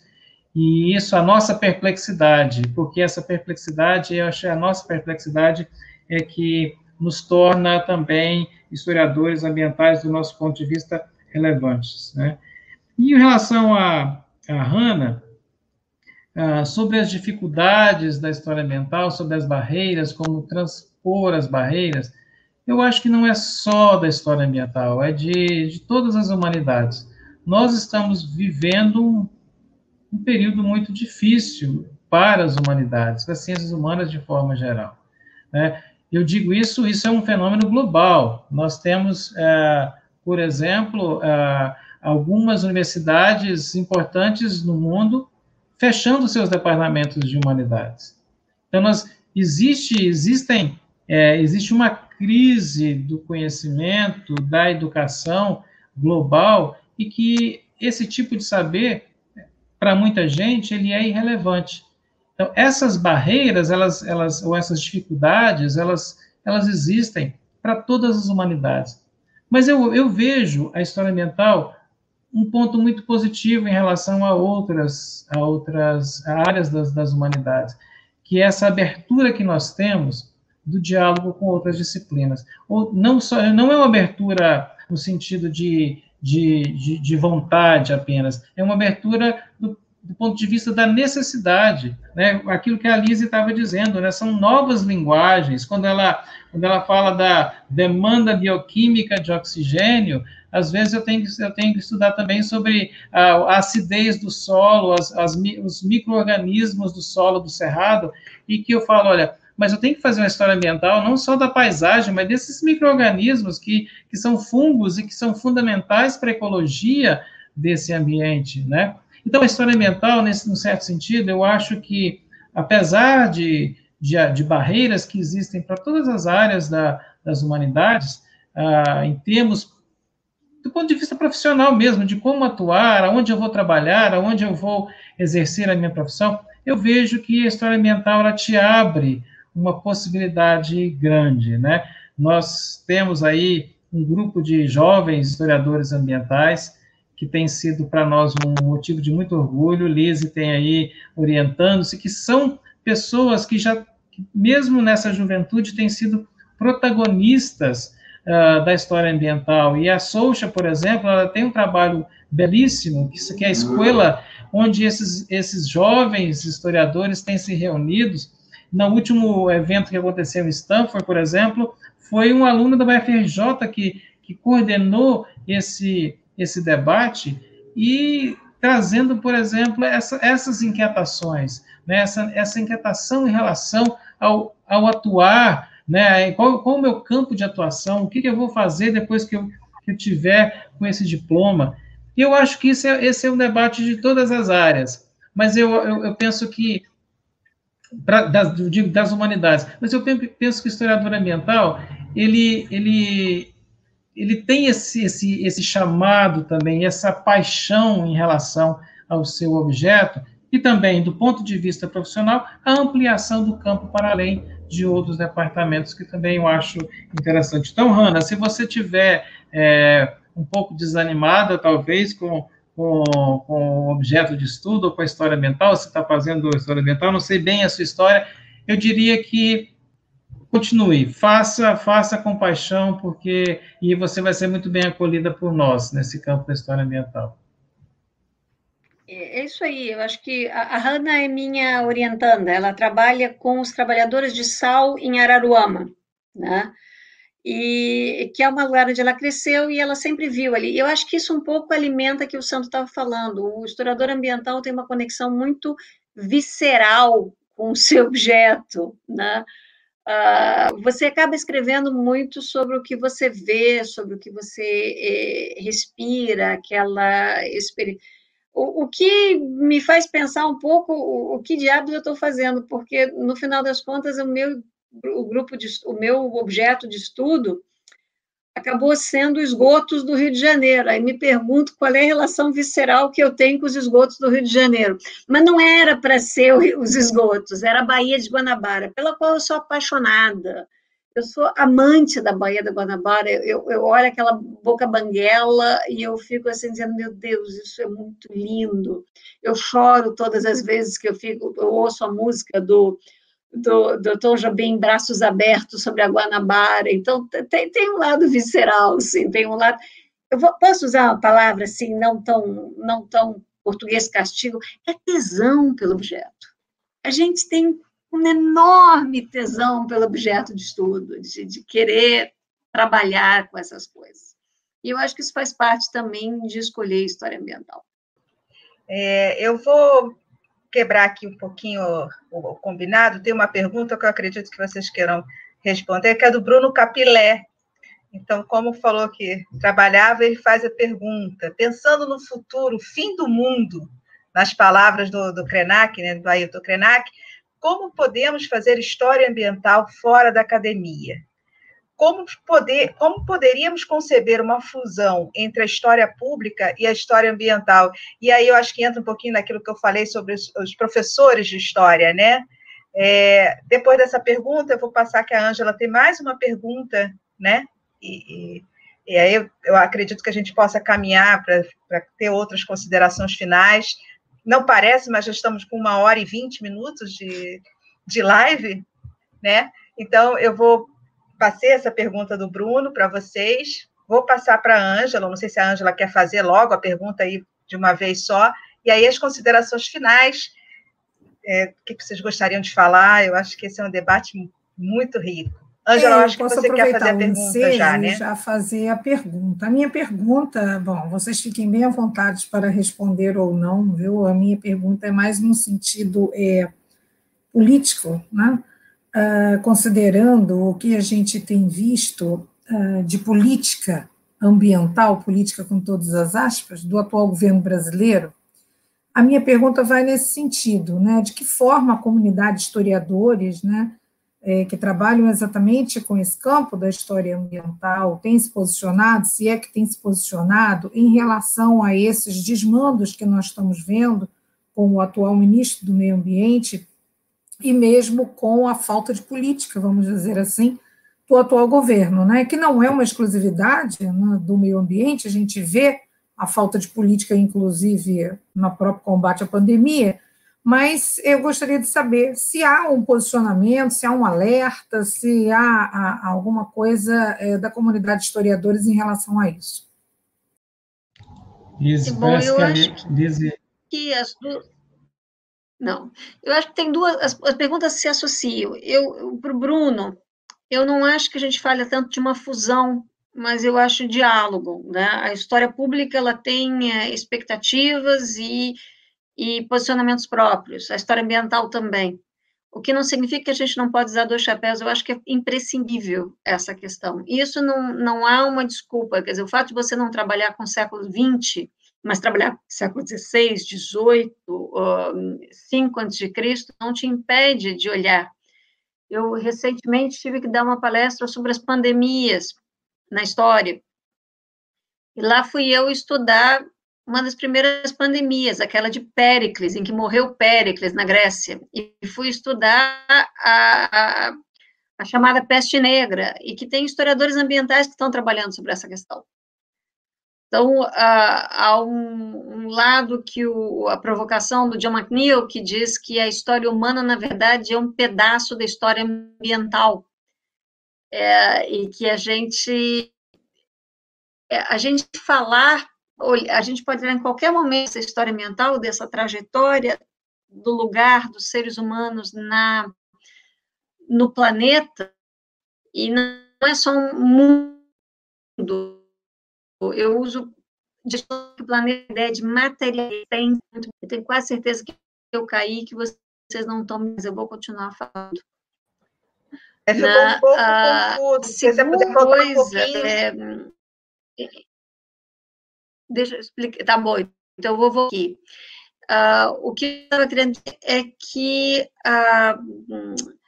e isso a nossa perplexidade, porque essa perplexidade, eu acho que a nossa perplexidade é que nos torna também historiadores ambientais do nosso ponto de vista relevantes, né? E em relação a, a Hannah, ah, sobre as dificuldades da história ambiental, sobre as barreiras, como trans, transpor as barreiras, eu acho que não é só da história ambiental, é de, de todas as humanidades. Nós estamos vivendo um, um período muito difícil para as humanidades, para as ciências humanas de forma geral. Né? Eu digo isso, isso é um fenômeno global. Nós temos, é, por exemplo, é, algumas universidades importantes no mundo fechando seus departamentos de humanidades. Então, nós, existe, existem é, existe uma crise do conhecimento, da educação global, e que esse tipo de saber, para muita gente, ele é irrelevante. Então, essas barreiras, elas, elas, ou essas dificuldades, elas, elas existem para todas as humanidades. Mas eu, eu vejo a história ambiental um ponto muito positivo em relação a outras, a outras áreas das, das humanidades, que é essa abertura que nós temos do diálogo com outras disciplinas. Ou não, só, não é uma abertura no sentido de, de, de, de vontade apenas, é uma abertura do, do, ponto de vista da necessidade, né? aquilo que a Lise estava dizendo, né? são novas linguagens, quando ela, quando ela fala da demanda bioquímica de oxigênio, às vezes eu tenho, eu tenho que estudar também sobre a, a acidez do solo, as, as, os micro-organismos do solo do cerrado, e que eu falo, olha, mas eu tenho que fazer uma história ambiental não só da paisagem, mas desses micro-organismos que, que são fungos e que são fundamentais para a ecologia desse ambiente, né? Então, a história ambiental, nesse, num certo sentido, eu acho que, apesar de, de, de barreiras que existem para todas as áreas da, das humanidades, ah, em termos do ponto de vista profissional mesmo, de como atuar, aonde eu vou trabalhar, aonde eu vou exercer a minha profissão, eu vejo que a história ambiental ela te abre uma possibilidade grande, né? Nós temos aí um grupo de jovens historiadores ambientais que tem sido para nós um motivo de muito orgulho. Lise tem aí orientando-se, que são pessoas que já, mesmo nessa juventude, têm sido protagonistas uh, da história ambiental. E a Soucha, por exemplo, ela tem um trabalho belíssimo, que é a escola onde esses, esses jovens historiadores têm se reunidos. No último evento que aconteceu em Stanford, por exemplo, foi um aluno da UFRJ que, que coordenou esse, esse debate e trazendo, por exemplo, essa, essas inquietações, né, essa, essa inquietação em relação ao, ao atuar, né, qual, qual o meu campo de atuação, o que, que eu vou fazer depois que eu, que eu tiver com esse diploma. E eu acho que isso é, esse é um debate de todas as áreas, mas eu, eu, eu penso que, pra, das, digo, das humanidades, mas eu penso que o historiador ambiental, ele, ele, ele tem esse, esse, esse chamado também, essa paixão em relação ao seu objeto, e também, do ponto de vista profissional, a ampliação do campo para além de outros departamentos, que também eu acho interessante. Então, Hanna, se você tiver é, um pouco desanimada, talvez, com, com, com o objeto de estudo ou com a história ambiental, você está fazendo história ambiental, não sei bem a sua história, eu diria que continue, faça, faça com paixão, porque e você vai ser muito bem acolhida por nós nesse campo da história ambiental. É, é isso aí, eu acho que a, Hanna é minha orientanda, ela trabalha com os trabalhadores de sal em Araruama, né? E que é uma lugar onde ela cresceu e ela sempre viu ali. Eu acho que isso um pouco alimenta que o Santo estava falando. O historiador ambiental tem uma conexão muito visceral com o seu objeto, né? Uh, você acaba escrevendo muito sobre o que você vê, sobre o que você eh, respira, aquela experiência. O, o, que me faz pensar um pouco o, o que diabos eu estou fazendo, porque no final das contas o meu o grupo de, o meu objeto de estudo acabou sendo esgotos do Rio de Janeiro. Aí me pergunto qual é a relação visceral que eu tenho com os esgotos do Rio de Janeiro. Mas não era para ser os esgotos, era a Baía de Guanabara, pela qual eu sou apaixonada. Eu sou amante da Baía de Guanabara, eu, eu olho aquela boca banguela e eu fico assim dizendo, meu Deus, isso é muito lindo. Eu choro todas as vezes que eu fico, eu ouço a música do do, do Tom Jobim, Braços Abertos sobre a Guanabara. Então, tem, tem um lado visceral, sim, tem um lado... Eu vou, posso usar uma palavra assim, não tão, não tão português castigo? É tesão pelo objeto. A gente tem um enorme tesão pelo objeto de estudo, de, de querer trabalhar com essas coisas. E eu acho que isso faz parte também de escolher história ambiental. É, eu vou quebrar aqui um pouquinho o, combinado, tem uma pergunta que eu acredito que vocês queiram responder, que é do Bruno Capilé. Então, como falou que trabalhava, ele faz a pergunta, pensando no futuro, fim do mundo, nas palavras do, do Krenak, né, do Ailton Krenak, como podemos fazer história ambiental fora da academia? como, poder, como poderíamos conceber uma fusão entre a história pública e a história ambiental? E aí eu acho que entra um pouquinho naquilo que eu falei sobre os, os professores de história, né? É, depois dessa pergunta, eu vou passar que a Ângela tem mais uma pergunta, né? E, e, e aí eu, eu, acredito que a gente possa caminhar para ter outras considerações finais. Não parece, mas já estamos com uma hora e vinte minutos de, de live, né? Então, eu vou passei essa pergunta do Bruno para vocês. Vou passar para a Ângela, não sei se a Ângela quer fazer logo a pergunta aí de uma vez só. E aí as considerações finais, é, o que vocês gostariam de falar? Eu acho que esse é um debate muito rico. Ângela, é, eu acho que você quer fazer a pergunta já, né? já fazer a pergunta. A minha pergunta, bom, vocês fiquem bem à vontade para responder ou não, viu? A minha pergunta é mais no sentido é, político, né? uh, considerando o que a gente tem visto uh, de política ambiental, política com todas as aspas, do atual governo brasileiro, a minha pergunta vai nesse sentido, né? De que forma a comunidade de historiadores, né, é, que trabalham exatamente com esse campo da história ambiental, tem se posicionado, se é que tem se posicionado, em relação a esses desmandos que nós estamos vendo com o atual ministro do Meio Ambiente, e mesmo com a falta de política, vamos dizer assim, do atual governo, né? que não é uma exclusividade né, do meio ambiente, a gente vê a falta de política, inclusive, no próprio combate à pandemia, mas eu gostaria de saber se há um posicionamento, se há um alerta, se há, há alguma coisa é, da comunidade de historiadores em relação a isso. Liz, Bom, eu que acho que as duas... Não, eu acho que tem duas, as, as perguntas se associam. Eu, para o Bruno, eu não acho que a gente fale tanto de uma fusão, mas eu acho diálogo, né? A história pública, ela tem é, expectativas e e posicionamentos próprios, a história ambiental também. O que não significa que a gente não pode usar dois chapéus, eu acho que é imprescindível essa questão. Isso não, não há uma desculpa, quer dizer, o fato de você não trabalhar com o século XX, mas trabalhar com o século XVI, XVIII, V a.C., não te impede de olhar. Eu, recentemente, tive que dar uma palestra sobre as pandemias na história, e lá fui eu estudar uma das primeiras pandemias, aquela de Péricles, em que morreu Péricles na Grécia, e fui estudar a, a, chamada peste negra, e que tem historiadores ambientais que estão trabalhando sobre essa questão. Então, há um, um, lado que o, a provocação do John McNeill, que diz que a história humana, na verdade, é um pedaço da história ambiental, é, e que a gente, é, a gente falar a gente pode ver em qualquer momento essa história mental, dessa trajetória do lugar dos seres humanos na no planeta, e não é só um mundo. Eu uso de planeta é de material, eu tenho quase certeza que eu caí, que vocês não estão, mas eu vou continuar falando. É, ficou Na, um pouco confuso. Se você puder coisa, um é, Deixa eu explicar. Tá bom, então eu vou, aqui. Uh, o que eu estava querendo dizer é que uh,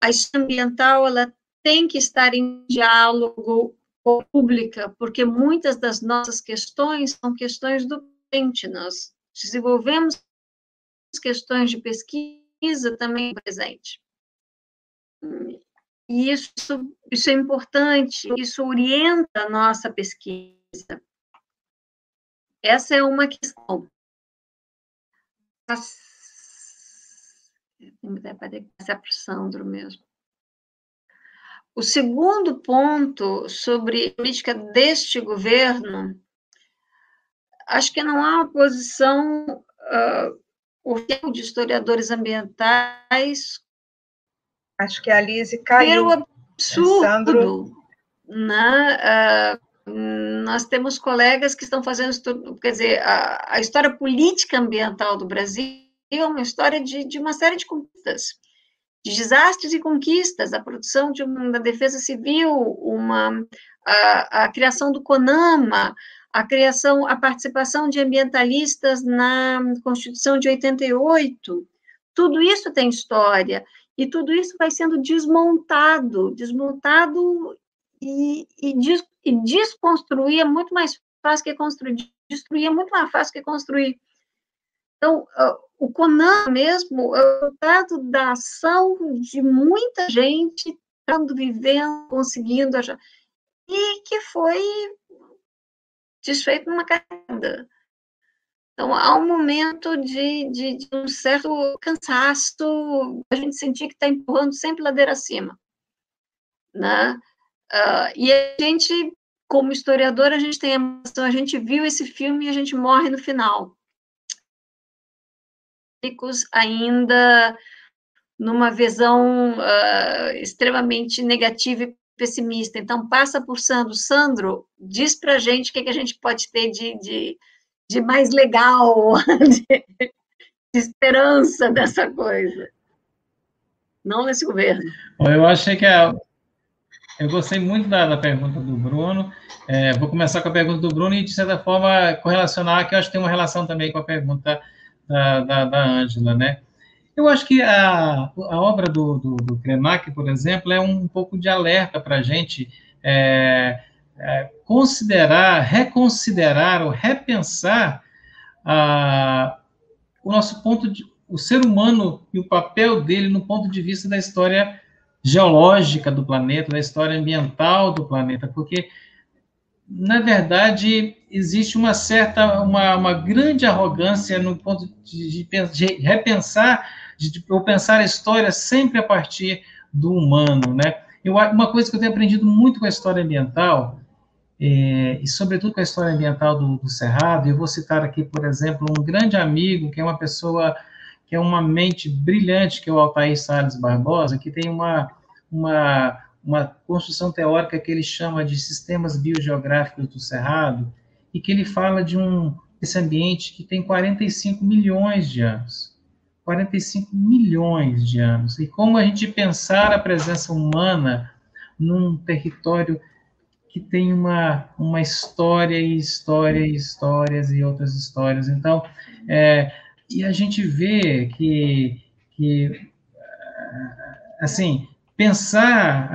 a história ambiental ela tem que estar em diálogo com a pública, porque muitas das nossas questões são questões do presente. Nós desenvolvemos questões de pesquisa também presente. E isso, isso é importante, isso orienta a nossa pesquisa. Essa é uma questão. Essa para o Sandro mesmo. O segundo ponto sobre a política deste governo, acho que não há uma posição uh, o de historiadores ambientais. Acho que a Lise caiu. Pelo absurdo. Né? Uh, nós temos colegas que estão fazendo, quer dizer, a, a história política ambiental do Brasil é uma história de, de uma série de conquistas, de desastres e conquistas, a produção de uma, da defesa civil, uma, a, a criação do CONAMA, a criação, a participação de ambientalistas na Constituição de 88, tudo isso tem história, e tudo isso vai sendo desmontado, desmontado e, e, e desconstruir é muito mais fácil que construir, destruir é muito mais fácil que construir. Então, o Conan mesmo é o resultado da ação de muita gente estando vivendo, conseguindo achar, e que foi desfeito numa queda. Então, há um momento de, de, de um certo cansaço, a gente sentir que está empurrando sempre ladeira acima. Né? Uh, e a gente como historiador, a gente tem a a gente viu esse filme e a gente morre no final. Ainda numa visão uh, extremamente negativa e pessimista. Então, passa por Sandro. Sandro, diz para a gente o que, que, a gente pode ter de, de, de mais legal, de, de esperança dessa coisa. Não nesse governo. Eu achei que a, eu gostei muito da, da pergunta do Bruno. É, vou começar com a pergunta do Bruno e, de certa forma, correlacionar, que eu acho que tem uma relação também com a pergunta da Ângela, né? Eu acho que a, a obra do, do, do Krenak, por exemplo, é um pouco de alerta para a gente é, é, considerar, reconsiderar ou repensar o nosso ponto de, o ser humano e o papel dele no ponto de vista da história geológica do planeta, da história ambiental do planeta, porque na verdade, existe uma certa, uma, uma grande arrogância no ponto de, de, repensar, de, de eu pensar a história sempre a partir do humano, né? Eu, uma coisa que eu tenho aprendido muito com a história ambiental, é, e sobretudo com a história ambiental do, do Cerrado, eu vou citar aqui, por exemplo, um grande amigo, que é uma pessoa, que é uma mente brilhante, que é o Altair Salles Barbosa, que tem uma, uma, uma construção teórica que ele chama de sistemas biogeográficos do Cerrado, e que ele fala de um esse ambiente que tem 45 milhões de anos. 45 milhões de anos. E como a gente pensar a presença humana num território que tem uma, uma história e história e histórias e outras histórias. Então, é, e a gente vê que, que assim, pensar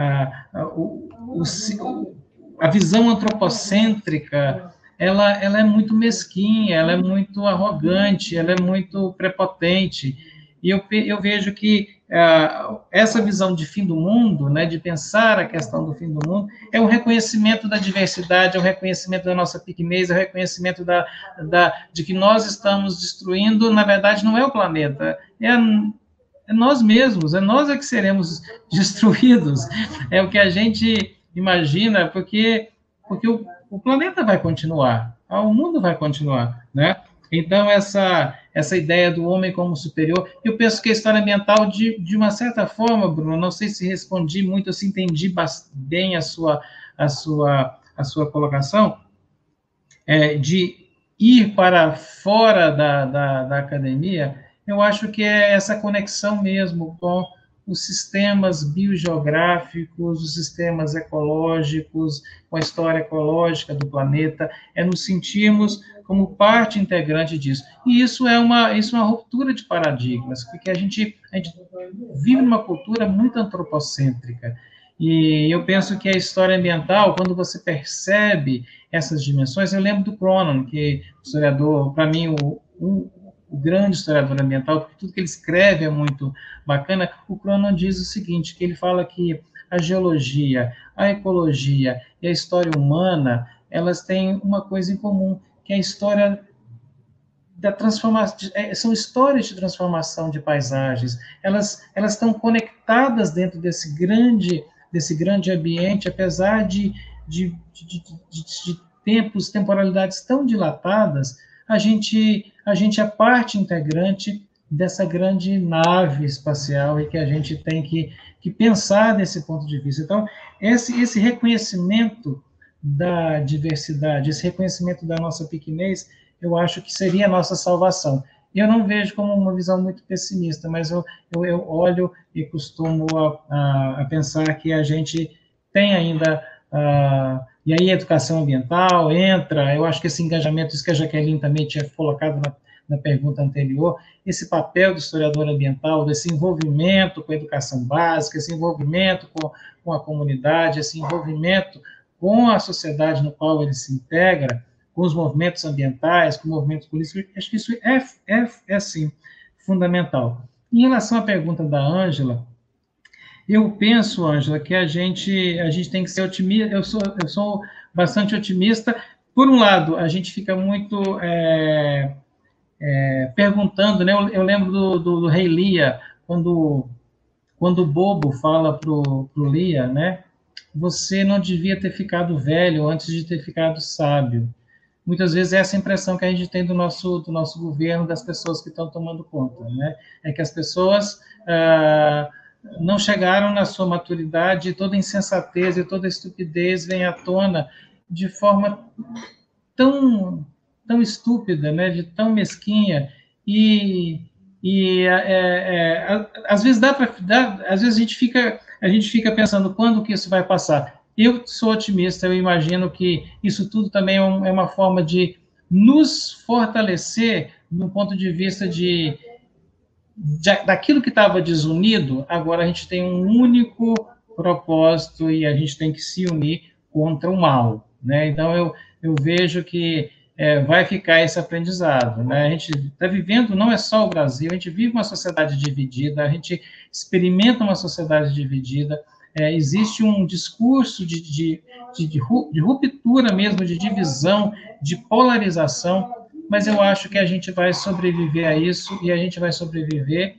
a, a, o, o, a visão antropocêntrica ela, ela é muito mesquinha, ela é muito arrogante, ela é muito prepotente. E eu, eu vejo que uh, essa visão de fim do mundo, né, de pensar a questão do fim do mundo, é um reconhecimento da diversidade, é um reconhecimento da nossa pequenez, é um reconhecimento da, da, de que nós estamos destruindo, na verdade, não é o planeta, é, é nós mesmos, é nós é que seremos destruídos. É o que a gente imagina, porque, porque o, o planeta vai continuar, o mundo vai continuar, né? Então, essa, essa ideia do homem como superior, eu penso que a história ambiental, de, de uma certa forma, Bruno, não sei se respondi muito, se entendi bem a sua, a sua, a sua colocação, é, de ir para fora da, da, da academia, eu acho que é essa conexão mesmo com os sistemas biogeográficos, os sistemas ecológicos, com a história ecológica do planeta, é nos sentirmos como parte integrante disso. E isso é uma, isso é uma ruptura de paradigmas, porque a gente, a gente vive numa cultura muito antropocêntrica. E eu penso que a história ambiental, quando você percebe essas dimensões, eu lembro do Cronon, que historiador, para mim, o o grande historiador ambiental, porque tudo que ele escreve é muito bacana, o Cronon diz o seguinte, que ele fala que a geologia, a ecologia e a história humana, elas têm uma coisa em comum, que é a história da transformação, é, são histórias de transformação de paisagens, elas, elas estão conectadas dentro desse grande, desse grande ambiente, apesar de, de, de, de, de tempos, temporalidades tão dilatadas, a gente, a gente é parte integrante dessa grande nave espacial e que a gente tem que, que pensar desse ponto de vista. Então, esse, esse reconhecimento da diversidade, esse reconhecimento da nossa pequenez, eu acho que seria a nossa salvação. Eu não vejo como uma visão muito pessimista, mas eu, eu, eu olho e costumo a, a, a, pensar que a gente tem ainda uh, e aí educação ambiental entra, eu acho que esse engajamento, isso que a Jaqueline também tinha colocado na, na pergunta anterior, esse papel do historiador ambiental, desse envolvimento com a educação básica, esse envolvimento com, com a comunidade, esse envolvimento com a sociedade no qual ele se integra, com os movimentos ambientais, com movimentos políticos, acho que isso é, é, é sim, fundamental. Em relação à pergunta da Ângela, eu penso, Ângela, que a gente, a gente tem que ser otimista. Eu sou, eu sou bastante otimista. Por um lado, a gente fica muito é, é, perguntando, né? Eu, eu lembro do, do, do, rei Lia, quando, quando o bobo fala para o Lia, né? Você não devia ter ficado velho antes de ter ficado sábio. Muitas vezes é essa impressão que a gente tem do nosso, do nosso governo, das pessoas que estão tomando conta, né? É que as pessoas... Ah, não chegaram na sua maturidade e toda insensatez e toda estupidez vem à tona de forma tão tão estúpida, né, de tão mesquinha e, e é, é, às vezes dá para às vezes a gente fica a gente fica pensando quando que isso vai passar. Eu sou otimista, eu imagino que isso tudo também é, é uma forma de nos fortalecer no ponto de vista de daquilo que estava desunido, agora a gente tem um único propósito e a gente tem que se unir contra o mal, né? Então eu, eu vejo que é, vai ficar esse aprendizado, né? A gente está vivendo, não é só o Brasil, a gente vive uma sociedade dividida, a gente experimenta uma sociedade dividida, é, existe um discurso de, de, de, de ruptura mesmo, de divisão, de polarização, mas eu acho que a gente vai sobreviver a isso e a gente vai sobreviver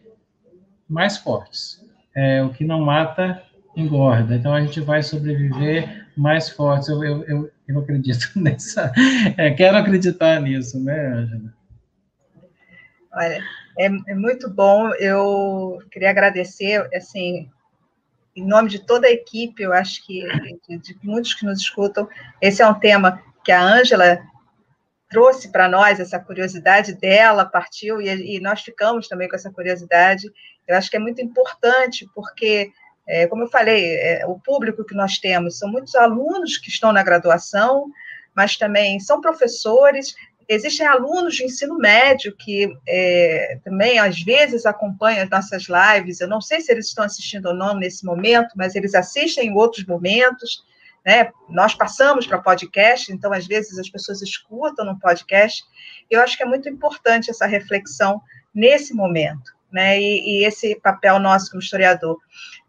mais fortes. É, o que não mata, engorda. Então, a gente vai sobreviver mais fortes. Eu, eu, eu, eu acredito nessa... É, quero acreditar nisso, né, Angela? Olha, é, é, muito bom. Eu queria agradecer, assim, em nome de toda a equipe, eu acho que de, de muitos que nos escutam, esse é um tema que a Ângela trouxe para nós, essa curiosidade dela partiu, e, e, nós ficamos também com essa curiosidade. Eu acho que é muito importante, porque, é, como eu falei, é, o público que nós temos são muitos alunos que estão na graduação, mas também são professores, Existem alunos de ensino médio que é, também, às vezes, acompanham as nossas lives. Eu não sei se eles estão assistindo ou não nesse momento, mas eles assistem em outros momentos. Né? Nós passamos para podcast, então, às vezes, as pessoas escutam no podcast. Eu acho que é muito importante essa reflexão nesse momento, né? e, e esse papel nosso como historiador.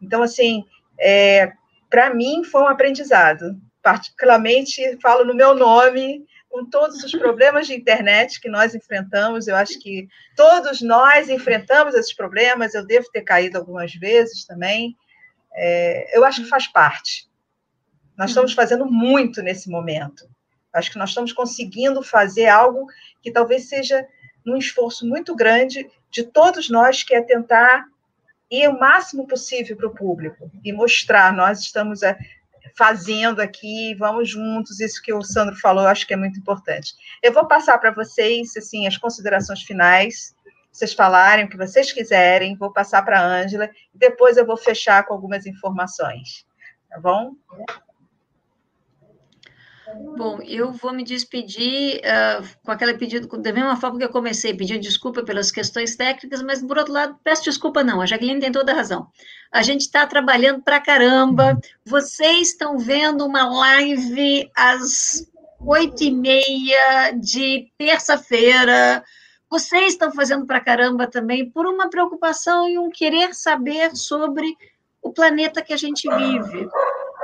Então, assim, é, para mim, foi um aprendizado. Particularmente, falo no meu nome, com todos os problemas de internet que nós enfrentamos. Eu acho que todos nós enfrentamos esses problemas. Eu devo ter caído algumas vezes também. É, eu acho que faz parte. Nós estamos uhum. fazendo muito nesse momento. Acho que nós estamos conseguindo fazer algo que talvez seja um esforço muito grande de todos nós, que é tentar ir o máximo possível para o público e mostrar. Nós estamos é, fazendo aqui, vamos juntos, isso que o Sandro falou, acho que é muito importante. Eu vou passar para vocês, assim, as considerações finais, vocês falarem o que vocês quiserem, vou passar para a Ângela, e depois eu vou fechar com algumas informações, tá bom? Bom, eu vou me despedir uh, com aquele pedido, da mesma forma que eu comecei, pedindo desculpa pelas questões técnicas, mas, por outro lado, peço desculpa não, a Jaqueline tem toda a razão. A gente está trabalhando para caramba, vocês estão vendo uma live às oito e meia de terça-feira, vocês estão fazendo para caramba também por uma preocupação e um querer saber sobre o planeta que a gente vive,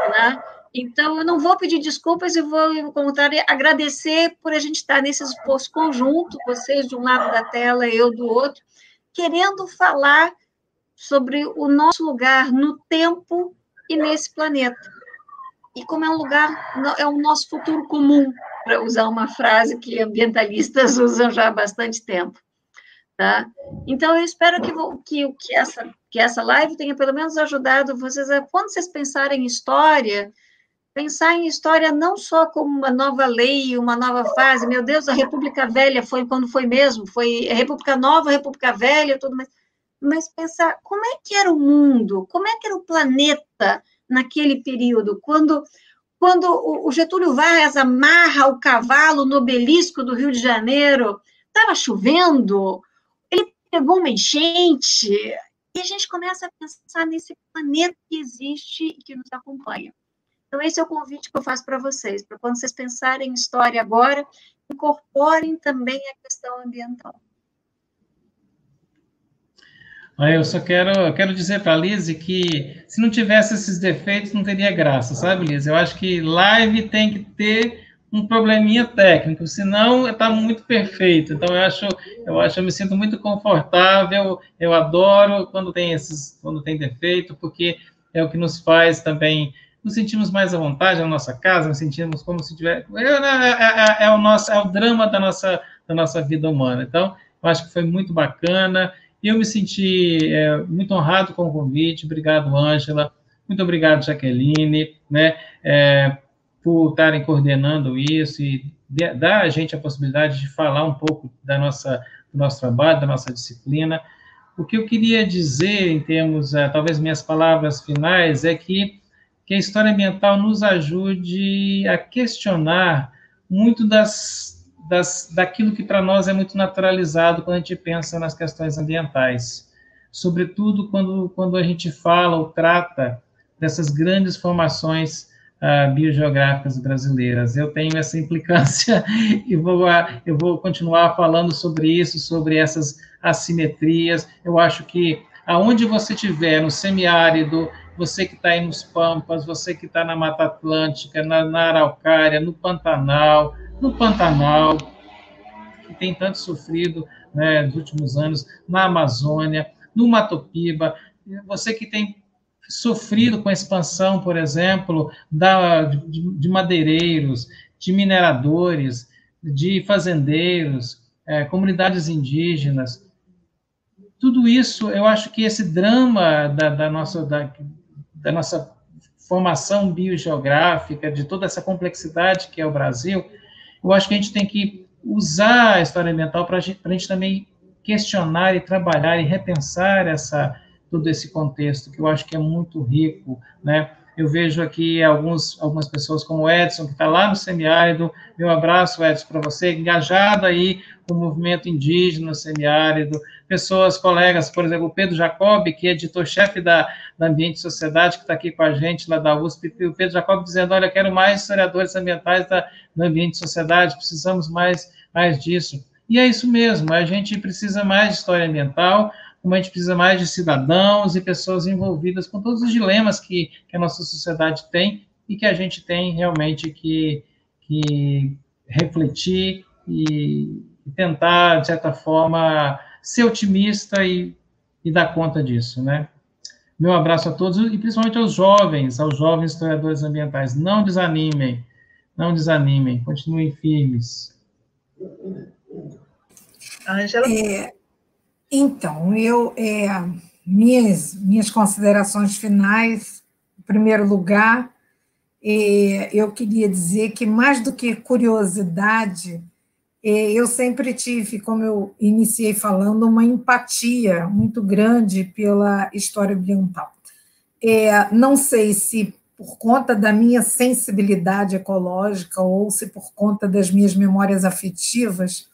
né? Então, eu não vou pedir desculpas e vou, ao contrário, agradecer por a gente estar nesse esforço conjunto, vocês de um lado da tela, eu do outro, querendo falar sobre o nosso lugar no tempo e nesse planeta. E como é um lugar, é o nosso futuro comum, para usar uma frase que ambientalistas usam já há bastante tempo. Tá? Então, eu espero que, que, que, essa, que essa live tenha pelo menos ajudado vocês a, quando vocês pensarem em história, pensar em história não só como uma nova lei, uma nova fase, meu Deus, a República Velha foi quando foi mesmo, foi República Nova, República Velha, tudo mais, mas pensar como é que era o mundo, como é que era o planeta naquele período, quando quando o Getúlio Vargas amarra o cavalo no obelisco do Rio de Janeiro, estava chovendo, ele pegou uma enchente, e a gente começa a pensar nesse planeta que existe e que nos acompanha. Então, esse é o convite que eu faço para vocês, para quando vocês pensarem em história agora, incorporem também a questão ambiental. Eu só quero, quero dizer para a Lise que se não tivesse esses defeitos, não teria graça, sabe, Lise? Eu acho que live tem que ter um probleminha técnico, senão está muito perfeito. Então eu acho, eu acho, eu me sinto muito confortável. Eu adoro quando tem esses, quando tem defeito, porque é o que nos faz também nos sentimos mais à vontade na nossa casa, nos sentimos como se tiver. É, é, é, é, o nosso, é o drama da nossa, da nossa vida humana. Então, eu acho que foi muito bacana. Eu me senti é, muito honrado com o convite. Obrigado, Ângela. Muito obrigado, Jaqueline, né, é, por estarem coordenando isso e dar a gente a possibilidade de falar um pouco da nossa, do nosso trabalho, da nossa disciplina. O que eu queria dizer, em termos, é, talvez minhas palavras finais, é que que a história ambiental nos ajude a questionar muito das, das, daquilo que para nós é muito naturalizado quando a gente pensa nas questões ambientais, sobretudo quando, quando a gente fala ou trata dessas grandes formações uh, biogeográficas brasileiras. Eu tenho essa implicância e vou, eu vou continuar falando sobre isso, sobre essas assimetrias. Eu acho que aonde você tiver no semiárido, você que está aí nos Pampas, você que está na Mata Atlântica, na, na Araucária, no Pantanal, no Pantanal, que tem tanto sofrido né, nos últimos anos, na Amazônia, no Matopiba, você que tem sofrido com a expansão, por exemplo, da, de, de madeireiros, de mineradores, de fazendeiros, é, comunidades indígenas. Tudo isso, eu acho que esse drama da, da, nossa, da, da nossa formação biogeográfica, de toda essa complexidade que é o Brasil, eu acho que a gente tem que usar a história ambiental para a gente também questionar e trabalhar e repensar essa, todo esse contexto, que eu acho que é muito rico, né? Eu vejo aqui alguns, algumas pessoas como o Edson, que está lá no semiárido. Meu abraço, Edson, para você, engajado aí com o movimento indígena semiárido. Pessoas, colegas, por exemplo, o Pedro Jacob, que é editor-chefe da, da Ambiente e Sociedade, que está aqui com a gente lá da USP. O Pedro Jacob dizendo: Olha, quero mais historiadores ambientais da, da Ambiente e Sociedade, precisamos mais, mais disso. E é isso mesmo, a gente precisa mais de história ambiental, como a gente precisa mais de cidadãos e pessoas envolvidas com todos os dilemas que, que a nossa sociedade tem e que a gente tem realmente que, que refletir e, e tentar, de certa forma, ser otimista e, e dar conta disso, né? Meu abraço a todos e principalmente aos jovens, aos jovens historiadores ambientais. Não desanimem, não desanimem, continuem firmes. Angela? É, então, eu, é, minhas, minhas considerações finais, em primeiro lugar, é, eu queria dizer que, mais do que curiosidade, eu sempre tive, como eu iniciei falando, uma empatia muito grande pela história ambiental. É, não sei se por conta da minha sensibilidade ecológica ou se por conta das minhas memórias afetivas,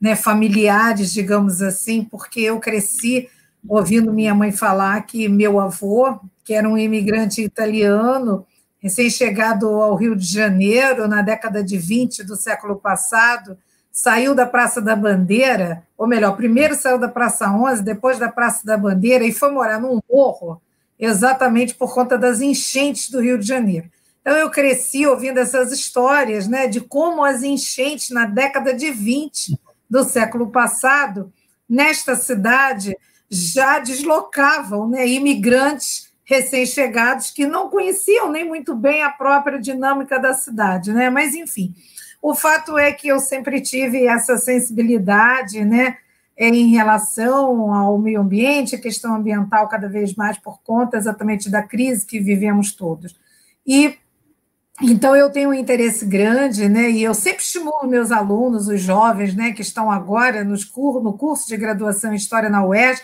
né, familiares, digamos assim, porque eu cresci ouvindo minha mãe falar que meu avô, que era um imigrante italiano, recém-chegado ao Rio de Janeiro na década de 20 do século passado, saiu da Praça da Bandeira, ou melhor, primeiro saiu da Praça 11, depois da Praça da Bandeira, e foi morar num morro, exatamente por conta das enchentes do Rio de Janeiro. Então, eu cresci ouvindo essas histórias né, de como as enchentes na década de 20 do século passado, nesta cidade já deslocavam né, imigrantes recém-chegados que não conheciam nem muito bem a própria dinâmica da cidade, né? Mas enfim, o fato é que eu sempre tive essa sensibilidade, né, em relação ao meio ambiente, a questão ambiental cada vez mais por conta exatamente da crise que vivemos todos. E então, eu tenho um interesse grande, né, e eu sempre estimulo meus alunos, os jovens, né, que estão agora nos cur no curso de graduação em História na UES,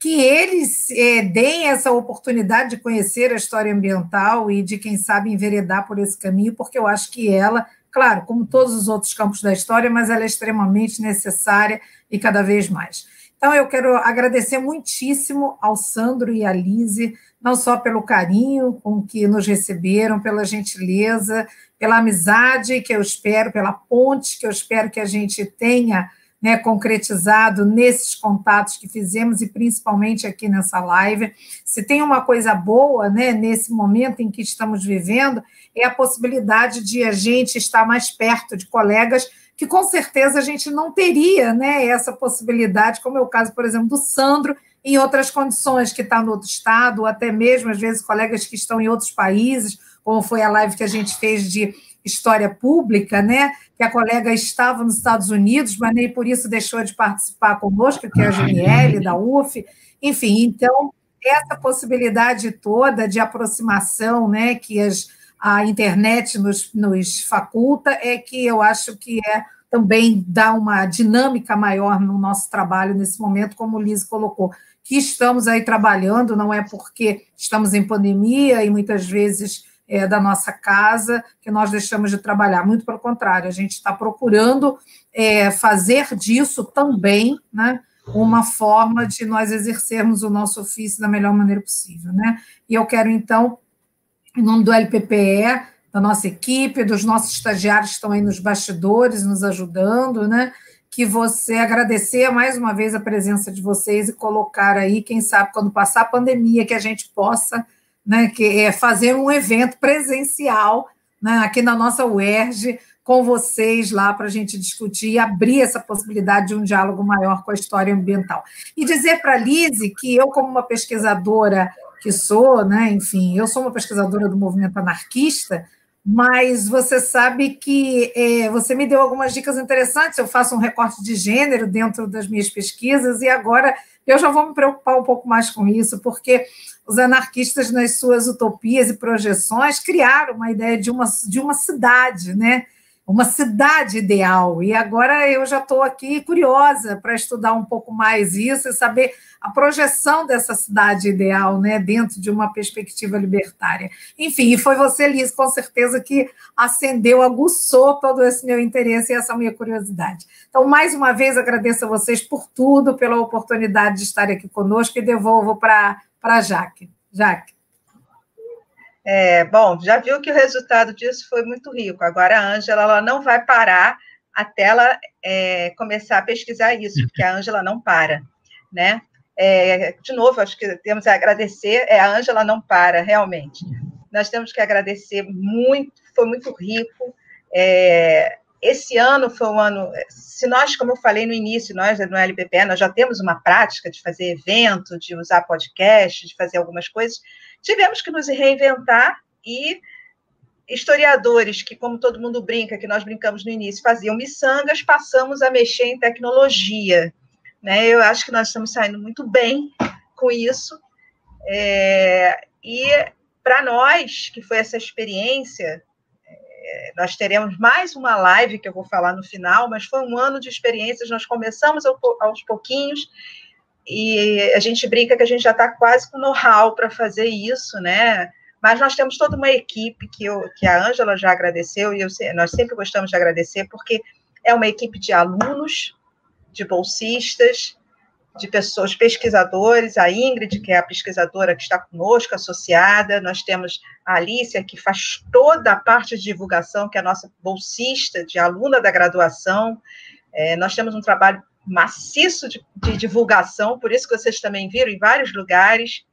que eles é, deem essa oportunidade de conhecer a história ambiental e de, quem sabe, enveredar por esse caminho, porque eu acho que ela, claro, como todos os outros campos da história, mas ela é extremamente necessária e cada vez mais. Então, eu quero agradecer muitíssimo ao Sandro e à Lise, não só pelo carinho com que nos receberam, pela gentileza, pela amizade que eu espero, pela ponte que eu espero que a gente tenha né, concretizado nesses contatos que fizemos e principalmente aqui nessa live. Se tem uma coisa boa né, nesse momento em que estamos vivendo, é a possibilidade de a gente estar mais perto de colegas que com certeza a gente não teria né, essa possibilidade, como é o caso, por exemplo, do Sandro, em outras condições, que está no outro estado, ou até mesmo, às vezes, colegas que estão em outros países, como foi a live que a gente fez de história pública, né? Que a colega estava nos Estados Unidos, mas nem por isso deixou de participar conosco, que é a Janiele, da UF. Enfim, então, essa possibilidade toda de aproximação, né, que as a internet nos, nos faculta, é que eu acho que é também dá uma dinâmica maior no nosso trabalho nesse momento, como o Liz colocou, que estamos aí trabalhando, não é porque estamos em pandemia e muitas vezes é, da nossa casa que nós deixamos de trabalhar, muito pelo contrário, a gente está procurando é, fazer disso também, né, uma forma de nós exercermos o nosso ofício da melhor maneira possível, né? E eu quero, então, em nome do LPPE, da nossa equipe, dos nossos estagiários que estão aí nos bastidores, nos ajudando, né? Que você agradecer mais uma vez a presença de vocês e colocar aí, quem sabe, quando passar a pandemia, que a gente possa né, que é fazer um evento presencial né, aqui na nossa UERJ, com vocês lá para a gente discutir e abrir essa possibilidade de um diálogo maior com a história ambiental. E dizer para a Lise que eu, como uma pesquisadora que sou, né, enfim, eu sou uma pesquisadora do movimento anarquista, mas você sabe que é, você me deu algumas dicas interessantes. Eu faço um recorte de gênero dentro das minhas pesquisas e agora eu já vou me preocupar um pouco mais com isso, porque os anarquistas, nas suas utopias e projeções, criaram uma ideia de uma, de uma cidade, né? Uma cidade ideal. E agora eu já estou aqui curiosa para estudar um pouco mais isso e saber a projeção dessa cidade ideal, né, dentro de uma perspectiva libertária. Enfim, e foi você, Liz, com certeza que acendeu, aguçou todo esse meu interesse e essa minha curiosidade. Então, mais uma vez, agradeço a vocês por tudo, pela oportunidade de estar aqui conosco e devolvo para a Jaque. Jaque. É, bom, já viu que o resultado disso foi muito rico. Agora a Ângela ela não vai parar até ela é, começar a pesquisar isso, porque a Ângela não para, né? É, de novo, acho que temos a agradecer, é, a Ângela não para, realmente. Nós temos que agradecer muito, foi muito rico. É, esse ano foi um ano, se nós, como eu falei no início, nós no LPP, nós já temos uma prática de fazer evento, de usar podcast, de fazer algumas coisas, tivemos que nos reinventar e historiadores que, como todo mundo brinca, que nós brincamos no início, faziam miçangas, passamos a mexer em tecnologia. Né? Eu acho que nós estamos saindo muito bem com isso. É, e para nós, que foi essa experiência, é, nós teremos mais uma live que eu vou falar no final, mas foi um ano de experiências, nós começamos aos pouquinhos e a gente brinca que a gente já está quase com know-how para fazer isso, né? Mas nós temos toda uma equipe que, eu, que a Ângela já agradeceu, e eu, nós sempre gostamos de agradecer, porque é uma equipe de alunos, de bolsistas, de pessoas, pesquisadores, a Ingrid, que é a pesquisadora que está conosco, associada, nós temos a Alicia, que faz toda a parte de divulgação, que é a nossa bolsista, de aluna da graduação, é, nós temos um trabalho maciço de, de, divulgação, por isso que vocês também viram em vários lugares.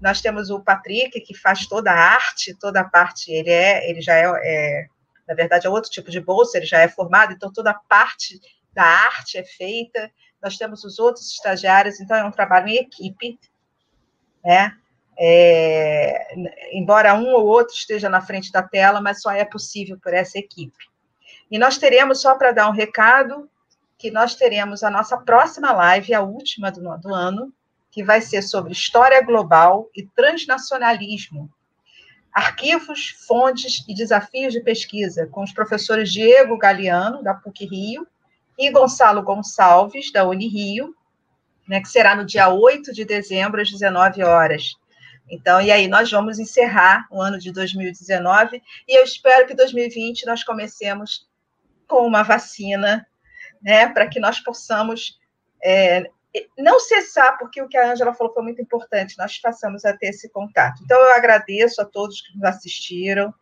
Nós temos o Patrick, que faz toda a arte, toda a parte, ele é, ele já é, é, na verdade, é outro tipo de bolsa, ele já é formado, então toda a parte da arte é feita. Nós temos os outros estagiários, então é um trabalho em equipe, né? É, embora um ou outro esteja na frente da tela, mas só é possível por essa equipe. E nós teremos, só para dar um recado, que nós teremos a nossa próxima live, a última do, do ano, que vai ser sobre história global e transnacionalismo, arquivos, fontes e desafios de pesquisa, com os professores Diego Galeano, da PUC Rio, e Gonçalo Gonçalves, da Unirio, né, que será no dia 8 de dezembro, às 19 horas. Então, e aí, nós vamos encerrar o ano de 2019, e eu espero que 2020 nós comecemos com uma vacina né, para que nós possamos é, não cessar, porque o que a Ângela falou foi muito importante, nós passamos a ter esse contato. Então, eu agradeço a todos que nos assistiram.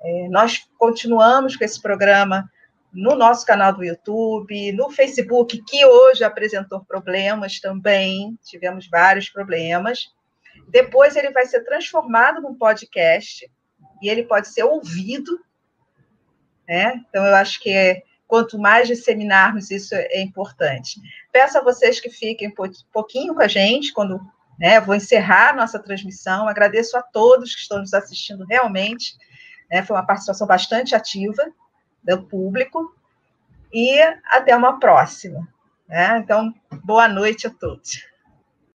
É, nós continuamos com esse programa no nosso canal do YouTube, no Facebook, que hoje apresentou problemas também, tivemos vários problemas. Depois ele vai ser transformado num podcast e ele pode ser ouvido. Né? Então, eu acho que é Quanto mais disseminarmos isso é importante. Peço a vocês que fiquem um pouquinho com a gente quando né, vou encerrar nossa transmissão. Agradeço a todos que estão nos assistindo realmente. Né, foi uma participação bastante ativa do público. E até uma próxima. Né? Então, boa noite a todos.